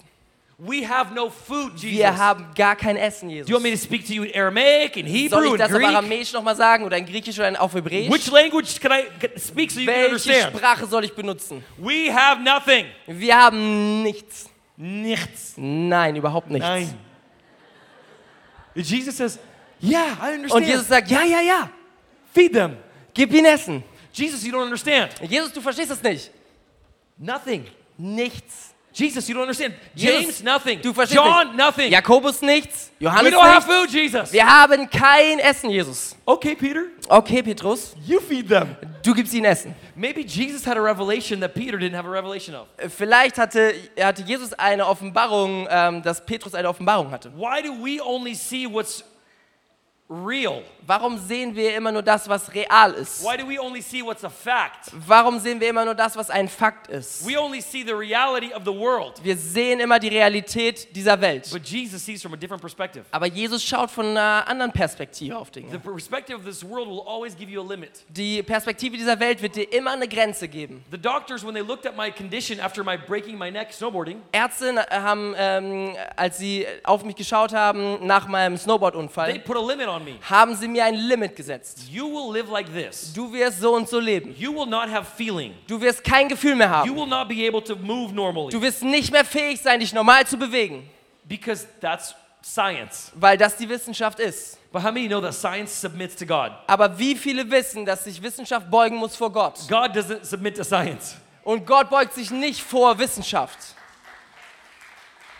We have no food, Jesus. Wir haben gar kein Essen, Do you want me Jesus. to speak to you in Aramaic, in Soll Hebrew, ich in das auf Greek? Aramäisch nochmal sagen oder in Griechisch oder auf Hebräisch? Which language can I speak so you can Welche understand? Sprache soll ich benutzen? We have nothing. Wir haben nichts. Nichts. Nein, überhaupt nichts. Nein. Jesus says, Yeah, I understand. Und Jesus sagt, ja, ja, ja, feed them. gib ihnen Essen. Jesus, you don't understand. Jesus, du verstehst das nicht. Nothing. Nichts. Jesus, you don't understand. James, nothing. du verstehst John, nicht. nothing. Jakobus nichts. we Johannes don't have nichts. food, Jesus. Wir haben kein Essen, Jesus. Okay, Peter, Okay, Petrus, you feed them. du gibst ihnen Essen. Maybe Jesus had a revelation that Peter didn't have a revelation of. Vielleicht hatte, hatte Jesus eine Offenbarung, ähm, dass Petrus eine Offenbarung hatte. Why do we only see what's real? Warum sehen wir immer nur das, was real ist? Why do we only see what's a fact? Warum sehen wir immer nur das, was ein Fakt ist? We only see the reality of the world. Wir sehen immer die Realität dieser Welt. But Jesus sees from a different perspective. Aber Jesus schaut von einer anderen Perspektive auf The Dinge. perspective of this world will always give you a limit. Die Perspektive dieser Welt wird dir immer eine Grenze geben. The doctors, when they looked at my condition after my breaking my neck snowboarding, Ärzte haben, ähm, als sie auf mich geschaut haben nach meinem they Snowboard-Unfall, put a limit on. Haben sie mir ein Limit gesetzt. You will live like this. Du wirst so und so leben. You will not have feeling. Du wirst kein Gefühl mehr You haben. will not be able to move normally Du wirst nicht mehr fähig sein, dich normal zu bewegen, because that's science. weil das die Wissenschaft ist. But how many know that science submits to God? Aber wie viele wissen, dass sich Wissenschaft beugen muss vor Gott? God doesn't submit to science. Und Gott beugt sich nicht vor Wissenschaft.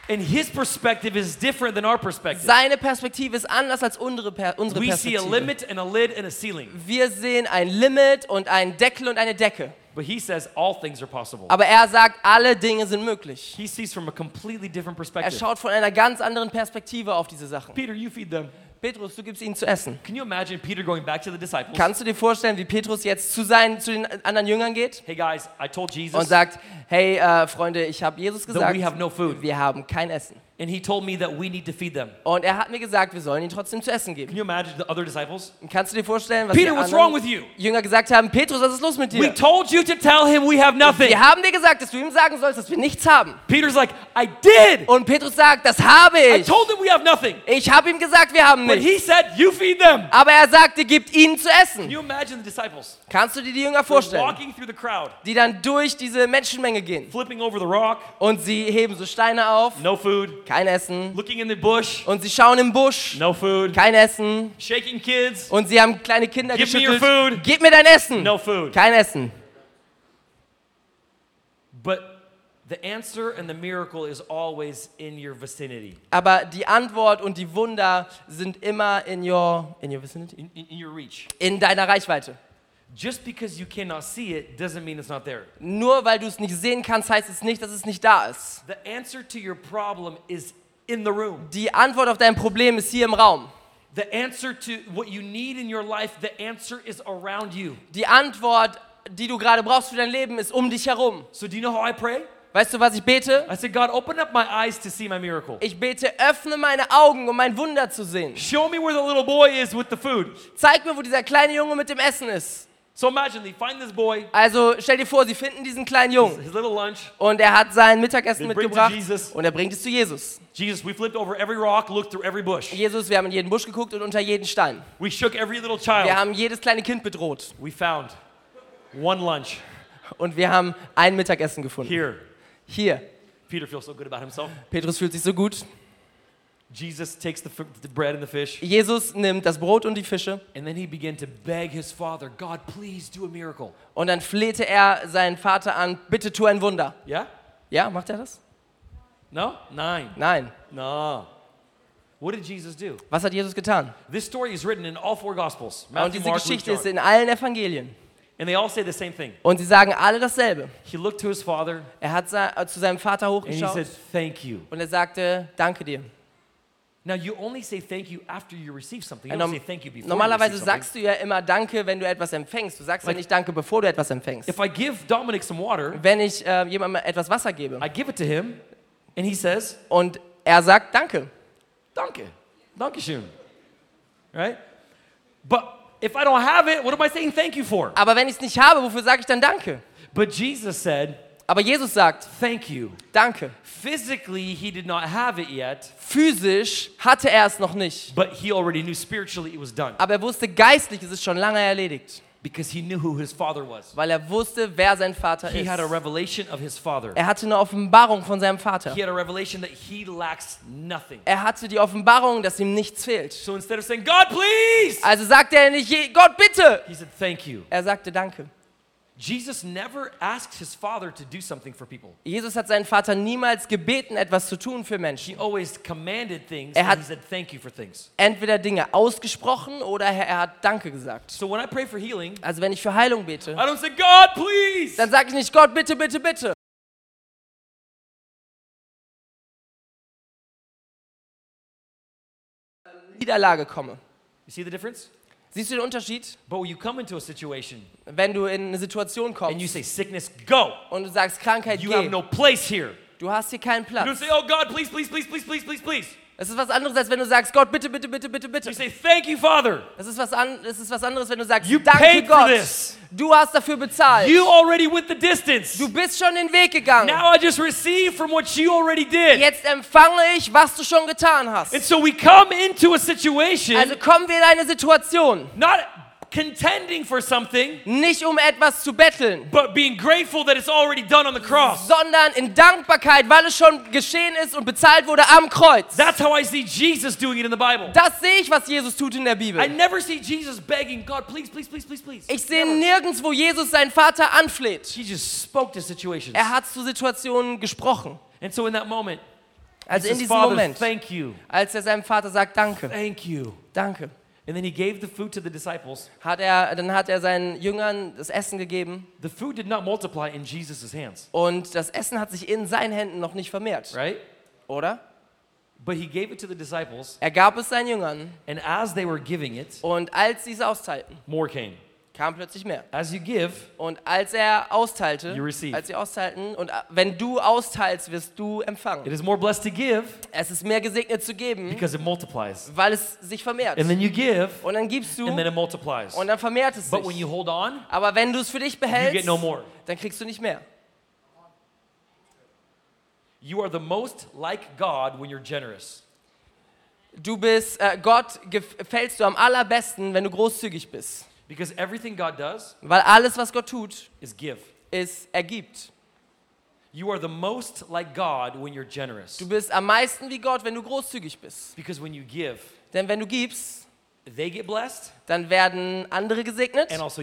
And his perspective is different than our perspective. Seine Perspektive ist anders als unsere, per unsere We see a Perspektive. limit and a lid and a ceiling. Wir sehen ein Limit und einen Deckel und eine Decke. But he says all things are possible. Aber er sagt, alle Dinge sind möglich. He sees from a completely different Er perspective. schaut von einer ganz anderen Perspektive auf diese Sachen. Peter, you feed them. Petrus, du gibst ihnen zu essen. Can you imagine Peter going back to the disciples? Kannst du dir vorstellen, wie Petrus jetzt zu, seinen, zu den anderen Jüngern geht Hey guys, I told Jesus und sagt, hey äh, Freunde, ich habe Jesus that gesagt, we have no food. wir haben kein Essen. And he told me that we need to feed them. Und er hat mir gesagt, wir sollen ihnen trotzdem zu essen Can geben. you imagine the other disciples? Kannst du dir vorstellen, was Peter, die what's wrong with you? Jünger gesagt haben? Petrus, was ist los mit We dir? told you to tell him we have nothing. Wir haben dir gesagt, dass du ihm sagen sollst, dass wir nichts haben. Peter's like, I did. Und Petrus sagt, das habe I ich. told him we have nothing. Ich habe ihm gesagt, wir haben But nichts. he said, you feed them. Aber er sagte, gibt ihnen zu Can essen. you imagine the disciples Kannst du dir die Jünger They're vorstellen, walking through the crowd, die dann durch diese Menschenmenge gehen flipping over the rock, und sie heben so Steine auf, no food, kein Essen. looking in the bush, Und sie schauen im Busch, no food, kein Essen. shaking kids, Und sie haben kleine Kinder Give me your geschüttelt. food. Gib mir dein Essen. no food. Kein Essen. But the answer and the miracle is always in your vicinity, Aber die Antwort und die Wunder sind immer in your, in your vicinity? in, in, in your reach. In deiner Reichweite. Just because you cannot see it doesn't mean it's not there. Nur weil du es nicht sehen kannst, heißt es nicht, dass es nicht da ist. The answer to your problem is in the room. Die Antwort auf dein Problem ist hier im Raum. The answer to what you need in your life, the answer is around you. Die Antwort, die du gerade brauchst für dein Leben, ist um dich herum. So, do you know how I pray? Weißt du, was ich bete? I said, God, open up my eyes to see my miracle. Ich bete, öffne meine Augen, um mein Wunder zu sehen. Show me where the little boy is with the food. Zeig mir, wo dieser kleine Junge mit dem Essen ist. So, imagine they find this boy, Also stell dir vor, sie finden diesen kleinen Jungen und er hat sein Mittagessen mitgebracht Jesus. und er bringt es zu Jesus. Jesus, we flipped over every rock, looked through every bush. Jesus, wir haben in jeden Busch geguckt und unter jeden Stein. We shook every little Wir haben jedes kleine Kind bedroht We found one lunch und wir haben ein Mittagessen gefunden. here. Hier. Peter feels so good about himself. Petrus fühlt sich so gut. Jesus takes the, the bread and the fish, Jesus nimmt das Brot und die Fische and then he began to beg his father, God, please do a miracle. und dann flehte er seinen Vater an, bitte tu ein Wunder. Yeah? Ja, macht er das? No? Nine. Nein. No. What did Jesus do? Was hat Jesus getan? This story is written in all four Gospels Und Matthew, diese Mark, Luke, Geschichte ist in allen Evangelien. And they all say the same thing. Und sie sagen alle dasselbe. He looked to his father Er hat zu seinem Vater and he hochgeschaut said, Thank you. und er sagte, danke dir. Now, you only say thank you after you receive something. You don't say thank you before Normalerweise you sagst du ja immer Danke, wenn du etwas empfängst. Du sagst ja nicht Danke, bevor du etwas empfängst. If I give Dominic some water, Wenn ich äh, jemandem etwas Wasser gebe I give it to him, and he says, und er sagt Danke, Danke. danke Dankeschön. Right? But if I don't have it, what am I saying thank you for? aber wenn ich es nicht habe, wofür sage ich dann Danke? But Jesus said, Aber Jesus sagt Thank you. Danke. Physically, he did not have it yet, Physisch hatte er es noch nicht, but he already knew spiritually it was done aber er wusste geistlich, es ist schon lange erledigt, because he knew who his father was. weil er wusste, wer sein Vater He had a ist. revelation of his father. Er hatte eine Offenbarung von seinem Vater. He had a revelation that he lacks nothing. Er hatte die Offenbarung, dass ihm nichts fehlt. So instead of saying, God, please, Also sagte er nicht, "Je- Gott bitte. he said, Thank you. Er sagte Danke. Jesus never asked his father to do something for people. Jesus hat seinen Vater niemals gebeten, etwas zu tun für He Menschen. always commanded things Er and hat- he said, Thank you for things. Entweder Dinge ausgesprochen oder er er hat Danke gesagt. So when I pray for healing, Also wenn ich für Heilung bete, I don't say, God, please. dann sage ich nicht, Gott bitte, bitte, bitte. Niederlage komme. You see the difference? Siehst du den Unterschied? But when you come into a situation Wenn du in eine Situation and you kommst say, Sickness, go, und du sagst, Krankheit, you have geh, no place here. du hast hier keinen You don't Platz. say, Oh, God, please, please, please, please, please, please, please. Das ist was anderes, als wenn du sagst, Gott bitte, bitte, bitte, bitte, bitte. You say, Thank you, Father. Das ist was, an, das ist was anderes, wenn du sagst, You danke Gott, this. du hast dafür bezahlt. You already went the distance. Du bist schon den Weg gegangen. Now I just receive from what you already did. Jetzt empfange ich, was du schon getan hast. And so we come into a situation Also kommen wir in eine Situation, not contending for something, nicht um etwas zu betteln, but being grateful that it's already done on the cross. sondern in Dankbarkeit, weil es schon geschehen ist und bezahlt wurde am Kreuz. That's how I see Jesus doing it in the Bible. Das sehe ich, was Jesus tut in der I Bibel. never see Jesus begging, God, please, please, please, please, please. Ich sehe nirgends, wo Jesus seinen Vater anfleht. He just spoke to situations. Er hat zu Situationen gesprochen. And so in that moment, Also in diesem Moment, thank you, als er seinem Vater sagt, danke, thank you. danke, And then he gave the food to the disciples. hat er, dann hat er seinen Jüngern das Essen gegeben The food did not multiply in Jesus' hands, und das Essen hat sich in seinen Händen noch nicht vermehrt, right? oder? But he gave it to the disciples, Er gab es seinen Jüngern and as they were giving it, und als sie es austeilten, more came. Kam plötzlich mehr. As you give, Und als er austeilte, You receive. als sie austeilten, und äh, wenn du austeilst, wirst du it empfangen. is more blessed to give Es ist mehr gesegnet zu geben, because it multiplies. weil es sich vermehrt. And then you give, Und dann gibst du and then it multiplies. und dann vermehrt es But when sich. you hold on, Aber wenn du es für dich you behältst, get no more. dann kriegst du nicht mehr. You are the most like God when you're generous. Du bist, äh, Gott gefällst du am allerbesten, wenn du großzügig bist. Because everything God does Weil alles, was Gott tut, is give. ist, er gibt. You are the most like God when you're generous. Du bist am meisten wie Gott, wenn du großzügig bist. Because when you give, Denn wenn du gibst, they get blessed, dann werden andere gesegnet and also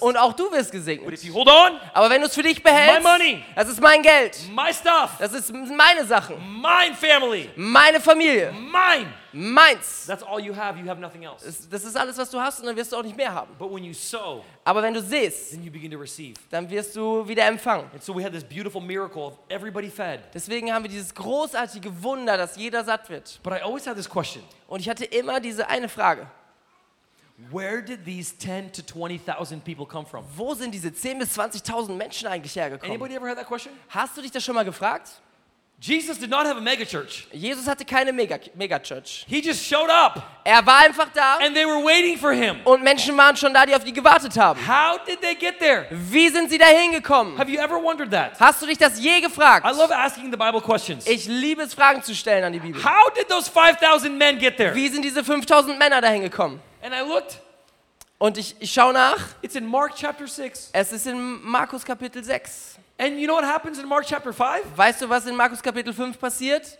und auch du wirst gesegnet. on, Aber wenn du es für dich behältst, My money. das ist mein Geld, my stuff, das ist meine Sachen, family, meine Familie, mine, meins. that's all you have. You have nothing else. Das, das ist alles, was du hast und dann wirst du auch nicht mehr haben. But when you sow, Aber wenn du siehst, dann wirst du wieder empfangen. And so we had this beautiful miracle of everybody fed. Deswegen haben wir dieses großartige Wunder, dass jeder satt wird. But I always had this question Und ich hatte immer diese eine Frage. Where did these 10 to 20,000 people come from? Wo sind diese 10.000 bis 20.000 Menschen eigentlich hergekommen? Anybody ever had that question? Hast du dich das schon mal gefragt? Jesus did not have a megachurch. Jesus hatte keine Mega- Megachurch. He just showed up Er war einfach da and they were waiting for him. und Menschen waren schon da, die auf ihn gewartet haben. How did they get there? Wie sind sie da hingekommen? Have you ever wondered that? Hast du dich das je gefragt? I love asking the Bible questions. Ich liebe es, Fragen zu stellen an die Bibel. How did those 5,000 men get there? Wie sind diese 5000 Männer da hingekommen? And I looked, Und ich, ich schaue nach. it's in Mark chapter 6. Es ist in Markus Kapitel 6. And you know what happens in Mark chapter 5? Weißt du, was in Markus Kapitel 5 passiert?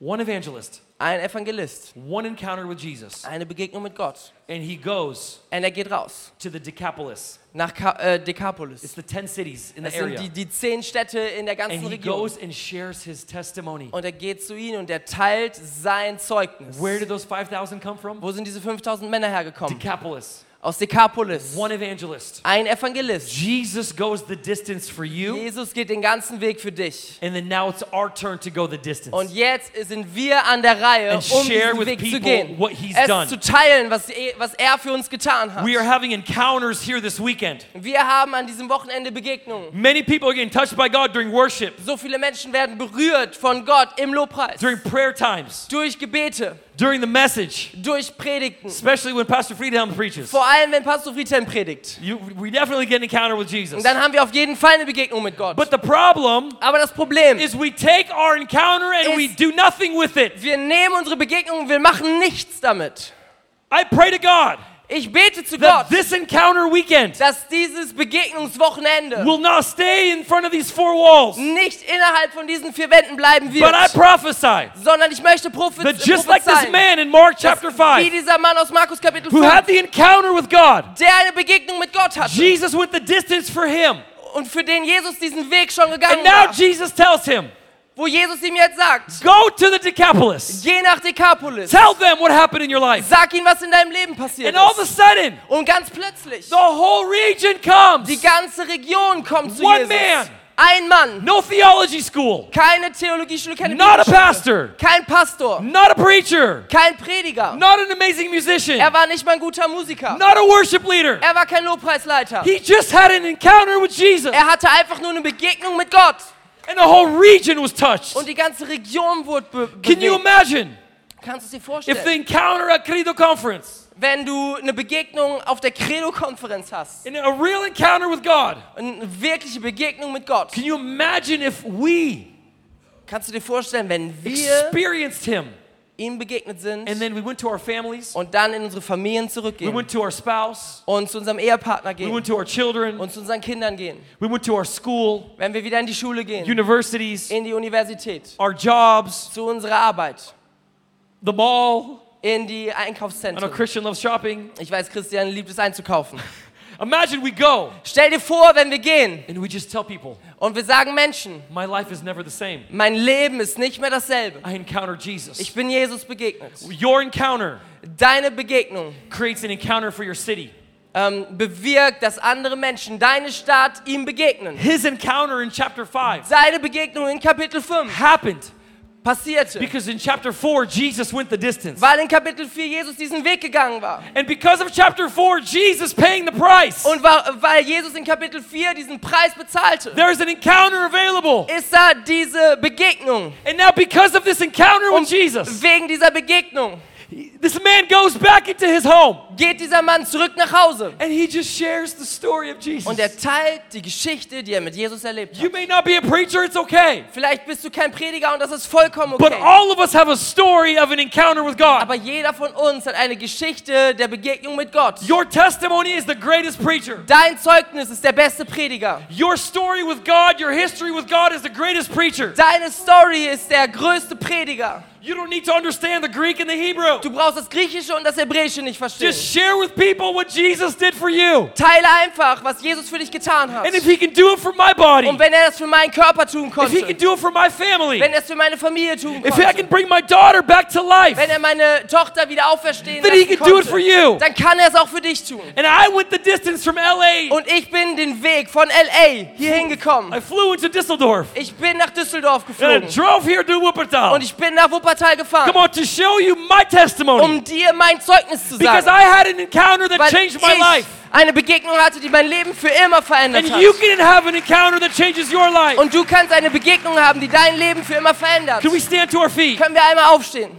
One evangelist, Ein Evangelist. one encounter with Jesus, Eine Begegnung mit Gott. and he goes Und er geht raus. to the Decapolis. Nach Ka äh, It's Decapolis. the 10 cities in the Das sind area. die, die zehn Städte in der And ganzen he Region. goes and shares his testimony. Und er geht zu ihnen und er teilt sein Zeugnis. Where did those 5,000 come from? Wo sind diese 5000 Männer hergekommen? Decapolis. Aus Decapolis. One evangelist. Ein Evangelist. Jesus goes the distance for you, Jesus geht den ganzen Weg für dich. and then now it's our turn to go the distance. Und jetzt sind wir an der Reihe, And um share diesen Weg zu gehen. what he's es done. zu teilen, was, was er für uns getan hat. We are having encounters here this weekend. Wir haben an diesem Wochenende Begegnungen. Many people are getting touched by God during worship, So viele Menschen werden berührt von Gott im Lobpreis. during prayer times, Durch Gebete, during the message, durch Predigten. especially when Pastor Friedhelm preaches. Vor allem, wenn Pastor Friedhelm predigt. You, we definitely get an encounter with Jesus. Und dann haben wir auf jeden Fall eine Begegnung mit Gott. But the problem Aber das Problem is we take our encounter and we do nothing with it. wir nehmen unsere Begegnung und wir machen nichts damit. I pray to God Ich bete zu that Gott, this encounter weekend dass dieses Begegnungswochenende will not stay in front of these four walls, nicht innerhalb von diesen vier Wänden bleiben but I wird, prophesy sondern ich möchte prophez that just like this prophezeien, man in Mark dass chapter wie 5 dieser Mann aus Markus Kapitel who 5, had the encounter with God, der eine Begegnung mit Gott hatte. Jesus went the distance for him. und für den Jesus diesen Weg schon gegangen And now war, Jesus tells him, wo Jesus ihm jetzt sagt, Go to the Decapolis. geh nach Decapolis, Tell them what happened in your life. sag ihnen, was in deinem Leben passiert And all of a ist. sudden, Und ganz plötzlich, the whole region comes. die ganze Region kommt zu One Jesus. man. Ein Mann, No theology school, keine Theologieschule, keine not a pastor, kein Pastor, not a preacher, kein Prediger. not an amazing musician, Er war nicht mal ein guter Musiker. not a worship leader. Er war kein Lobpreisleiter. He just had an encounter with Jesus, Er hatte einfach nur eine Begegnung mit Gott. And the whole region was touched. Und die ganze Region wurde be Can you imagine? Kannst du es dir if the encounter at Credo Conference, Wenn du eine Begegnung auf der Credo-Konferenz hast, in a real encounter with God, eine wirkliche Begegnung mit Gott, can you imagine if we kannst du dir vorstellen, wenn wir experienced Him ihm begegnet sind and then we went to our families, und dann in unsere Familien we zurückgehen went to our spouse, und zu unserem Ehepartner we gehen went to our children, und zu unseren Kindern gehen, we went to our school, wenn wir wieder in die Schule gehen, universities, in die Universität, our jobs, zu unserer Arbeit, the mall. in die I know Einkaufszentren. Christian loves shopping. Ich weiß, Christian liebt es einzukaufen. [laughs] Imagine we go Stell dir vor, wenn wir gehen and we just tell people, und wir sagen Menschen, my life is never the same. mein Leben ist nicht mehr dasselbe. I encounter Jesus. Ich bin Jesus begegnet. Your encounter Deine Begegnung creates an encounter for your city. ähm, bewirkt, dass andere Menschen, deine Stadt, ihm begegnen. His encounter in chapter 5 Seine Begegnung in Kapitel 5 happened passierte, because in chapter 4, Jesus went the distance. weil in Kapitel 4 Jesus diesen Weg gegangen war. And because of chapter 4, Jesus paying the price, Und weil Jesus in Kapitel 4 diesen Preis bezahlte, there's an encounter available. ist da diese Begegnung. And now, because of this encounter with Jesus, wegen dieser Begegnung this man goes back into his home geht dieser Mann zurück nach Hause and he just shares the story of Jesus. und er teilt die Geschichte, die er mit Jesus erlebt You hat. may not be a preacher, it's okay. Vielleicht bist du kein Prediger und das ist vollkommen But okay. all of us have a story of an encounter with God. Aber jeder von uns hat eine Geschichte der Begegnung mit Gott. Your testimony is the greatest preacher. Dein Zeugnis ist der beste Prediger. Your story with God, your history with God is the greatest preacher. Deine Story ist der größte Prediger. You don't need to understand the Greek and the Hebrew. Du brauchst das Griechische und das Hebräische nicht verstehen. Just share with people what Jesus did for you. Teile einfach, was Jesus für dich getan hat. And if he can do it for my body, Und wenn er das für meinen Körper tun if konnte, he can do it for my family, wenn er es für meine Familie tun if I can konnte, bring my daughter back to life, wenn er meine Tochter wieder auferstehen then he can do it for konnte, you. dann kann er es auch für dich tun. And I went the distance from LA. Und ich bin den Weg von L.A. hier hingekommen. I flew into Düsseldorf. Ich bin nach Düsseldorf And I geflogen. drove here to Wuppertal. Und ich bin nach Wuppertal gefahren, Come on, to show you my testimony. um dir mein Zeugnis zu Because sagen. I had an encounter that Weil changed my ich life. eine Begegnung hatte, die mein Leben für immer verändert And hat. you can have an encounter that changes your life. Und du kannst eine Begegnung haben, die dein Leben für immer verändert. Can we stand to our feet? Können wir einmal aufstehen?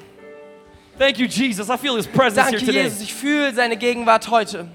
Thank you, Jesus. I feel his presence here Danke, today. Jesus. Ich fühle seine Gegenwart heute.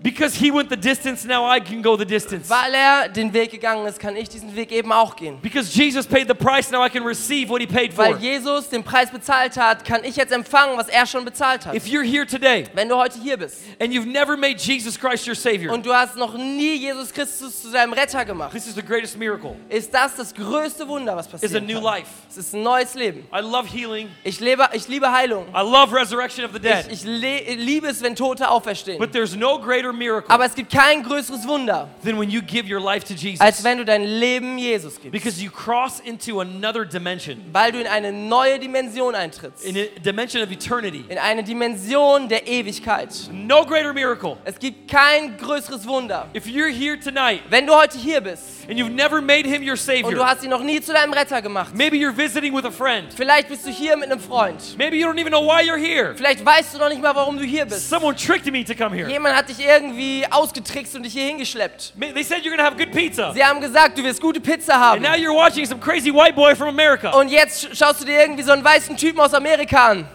Because he went the distance, now I can go the distance. Weil er den Weg gegangen ist, kann ich diesen Weg eben auch gehen. Because Jesus paid the price, now I can receive what he paid Weil for. Jesus den Preis bezahlt hat, kann ich jetzt empfangen, was er schon bezahlt hat. If you're here today Wenn du heute hier bist and you've never made Jesus Christ your Savior, und du hast noch nie Jesus Christus zu deinem Retter gemacht, this is the greatest miracle. ist das das größte Wunder, was It's a passiert. new life. Es ist ein neues Leben. I love healing. Ich, lebe, ich liebe Heilung. I love resurrection of the Ich, dead. ich le liebe es, wenn Tote auferstehen. But there's no greater miracle Aber es gibt kein größeres Wunder, than when you give your life to Jesus. als wenn du dein Leben Jesus gibst. Because you cross into another dimension, Weil du in eine neue Dimension eintrittst. in a dimension of eternity. In eine Dimension der Ewigkeit. No greater miracle. Es gibt kein größeres Wunder. If you're here tonight Wenn du heute hier bist and you've never made him your und du Savior, hast ihn noch nie zu deinem Retter gemacht, maybe you're visiting with a friend. vielleicht bist du hier mit einem Freund. Maybe you don't even know why you're here. Vielleicht weißt du noch nicht mal, warum du hier bist. Someone tricked me to come here. Jemand hat dich irgendwie ausgetrickst und dich hier hingeschleppt. They said you're gonna have good pizza. Sie haben gesagt, du wirst gute Pizza And haben. now you're watching some crazy white boy from America. Und jetzt sch- schaust du dir irgendwie so einen weißen Typen aus Amerika an.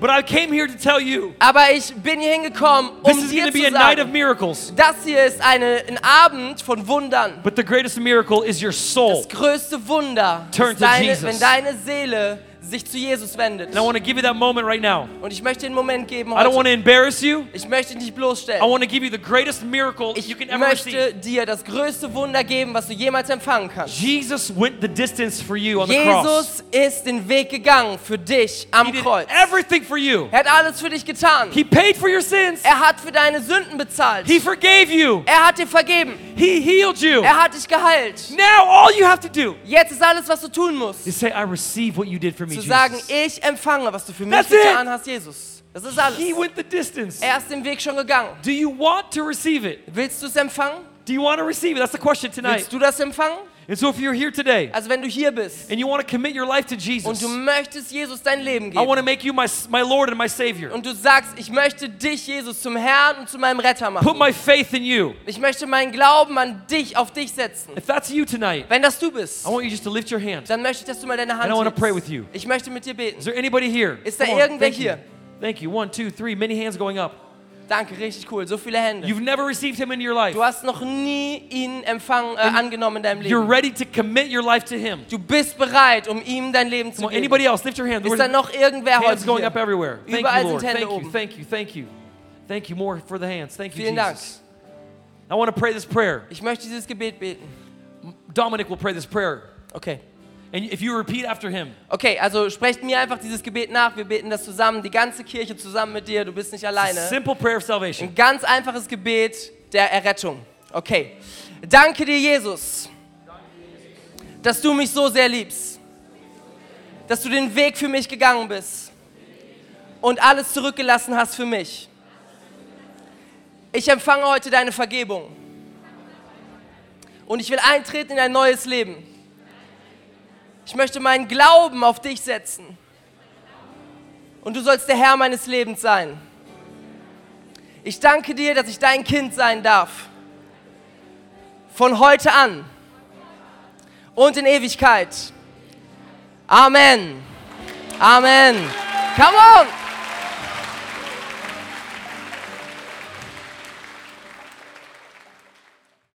But I came here to tell you Aber ich bin hier hingekommen, this um is dir gonna be zu a night of sagen, miracles. das hier ist eine, ein Abend von Wundern. But the greatest miracle is your soul. Das größte Wunder Turn ist to deine, Jesus. wenn deine Seele sich zu Jesus wendet. And I want to give you that moment right now. Und ich möchte den Moment geben I don't want to embarrass you. Ich möchte dich nicht I bloßstellen. want to give you the greatest miracle Ich you can ever receive. möchte dir das größte Wunder geben, was du jemals empfangen kannst. Jesus went the distance for you on the cross. Jesus ist den Weg gegangen für dich He am did Kreuz. everything for you. Er hat alles für dich getan. He paid for your sins. Er hat für deine Sünden bezahlt. He forgave you. Er hat dir vergeben. He healed you. Er hat dich geheilt. Now all you have to do Jetzt ist alles, was du tun musst, is say, I receive what you did for me, zu sagen, Jesus. ich empfange, was du für mich That's it. getan hast, Jesus. Das ist alles. He went the distance. Er ist den Weg schon gegangen. Do you want to receive it? Willst du es empfangen? Do you want to receive it? That's the question tonight. Willst du das empfangen? And so if you're here today Also wenn du hier bist and you want to commit your life to und Jesus, du möchtest Jesus dein Leben I want to make you my, my Lord and my Savior. und du sagst, ich möchte dich, Jesus, zum Herrn und zu meinem Retter machen. Put my faith in you. Ich möchte meinen Glauben an dich, auf dich setzen. If that's you tonight, Wenn das du bist, I want you just to lift your hand. dann möchte ich, dass du mal deine Hand And I wanna hebst. pray with you. Ich möchte mit dir beten. Is there anybody here? Ist da Come on, irgendwer thank you. hier? Thank you. One, two, three. Many hands going up. Danke, richtig cool. So viele Hände. You've never received Him into your life. Du hast noch nie ihn empfangen, äh, angenommen in deinem You're Leben. ready to commit your life to Him. Du bist bereit, um ihm dein Leben zu geben. anybody else? Lift your hand. Ist da noch irgendwer Hands heute going up everywhere. Thank Überall you, Lord. sind Hände Thank you, thank you, thank you. Thank you more for the hands. Thank you, Vielen Dank. Jesus. I want to pray this prayer. Ich möchte dieses Gebet beten. Dominic will pray this prayer. Okay. And if you repeat after him, Okay, also sprecht mir einfach dieses Gebet nach. Wir beten das zusammen, die ganze Kirche zusammen mit dir. Du bist nicht alleine. simple prayer of salvation. Ein ganz einfaches Gebet der Errettung. Okay. Danke dir, Jesus, dass du mich so sehr liebst. Dass du den Weg für mich gegangen bist und alles zurückgelassen hast für mich. Ich empfange heute deine Vergebung. Und ich will eintreten in ein neues Leben. Ich möchte meinen Glauben auf dich setzen. Und du sollst der Herr meines Lebens sein. Ich danke dir, dass ich dein Kind sein darf. Von heute an und in Ewigkeit. Amen. Amen. Come on.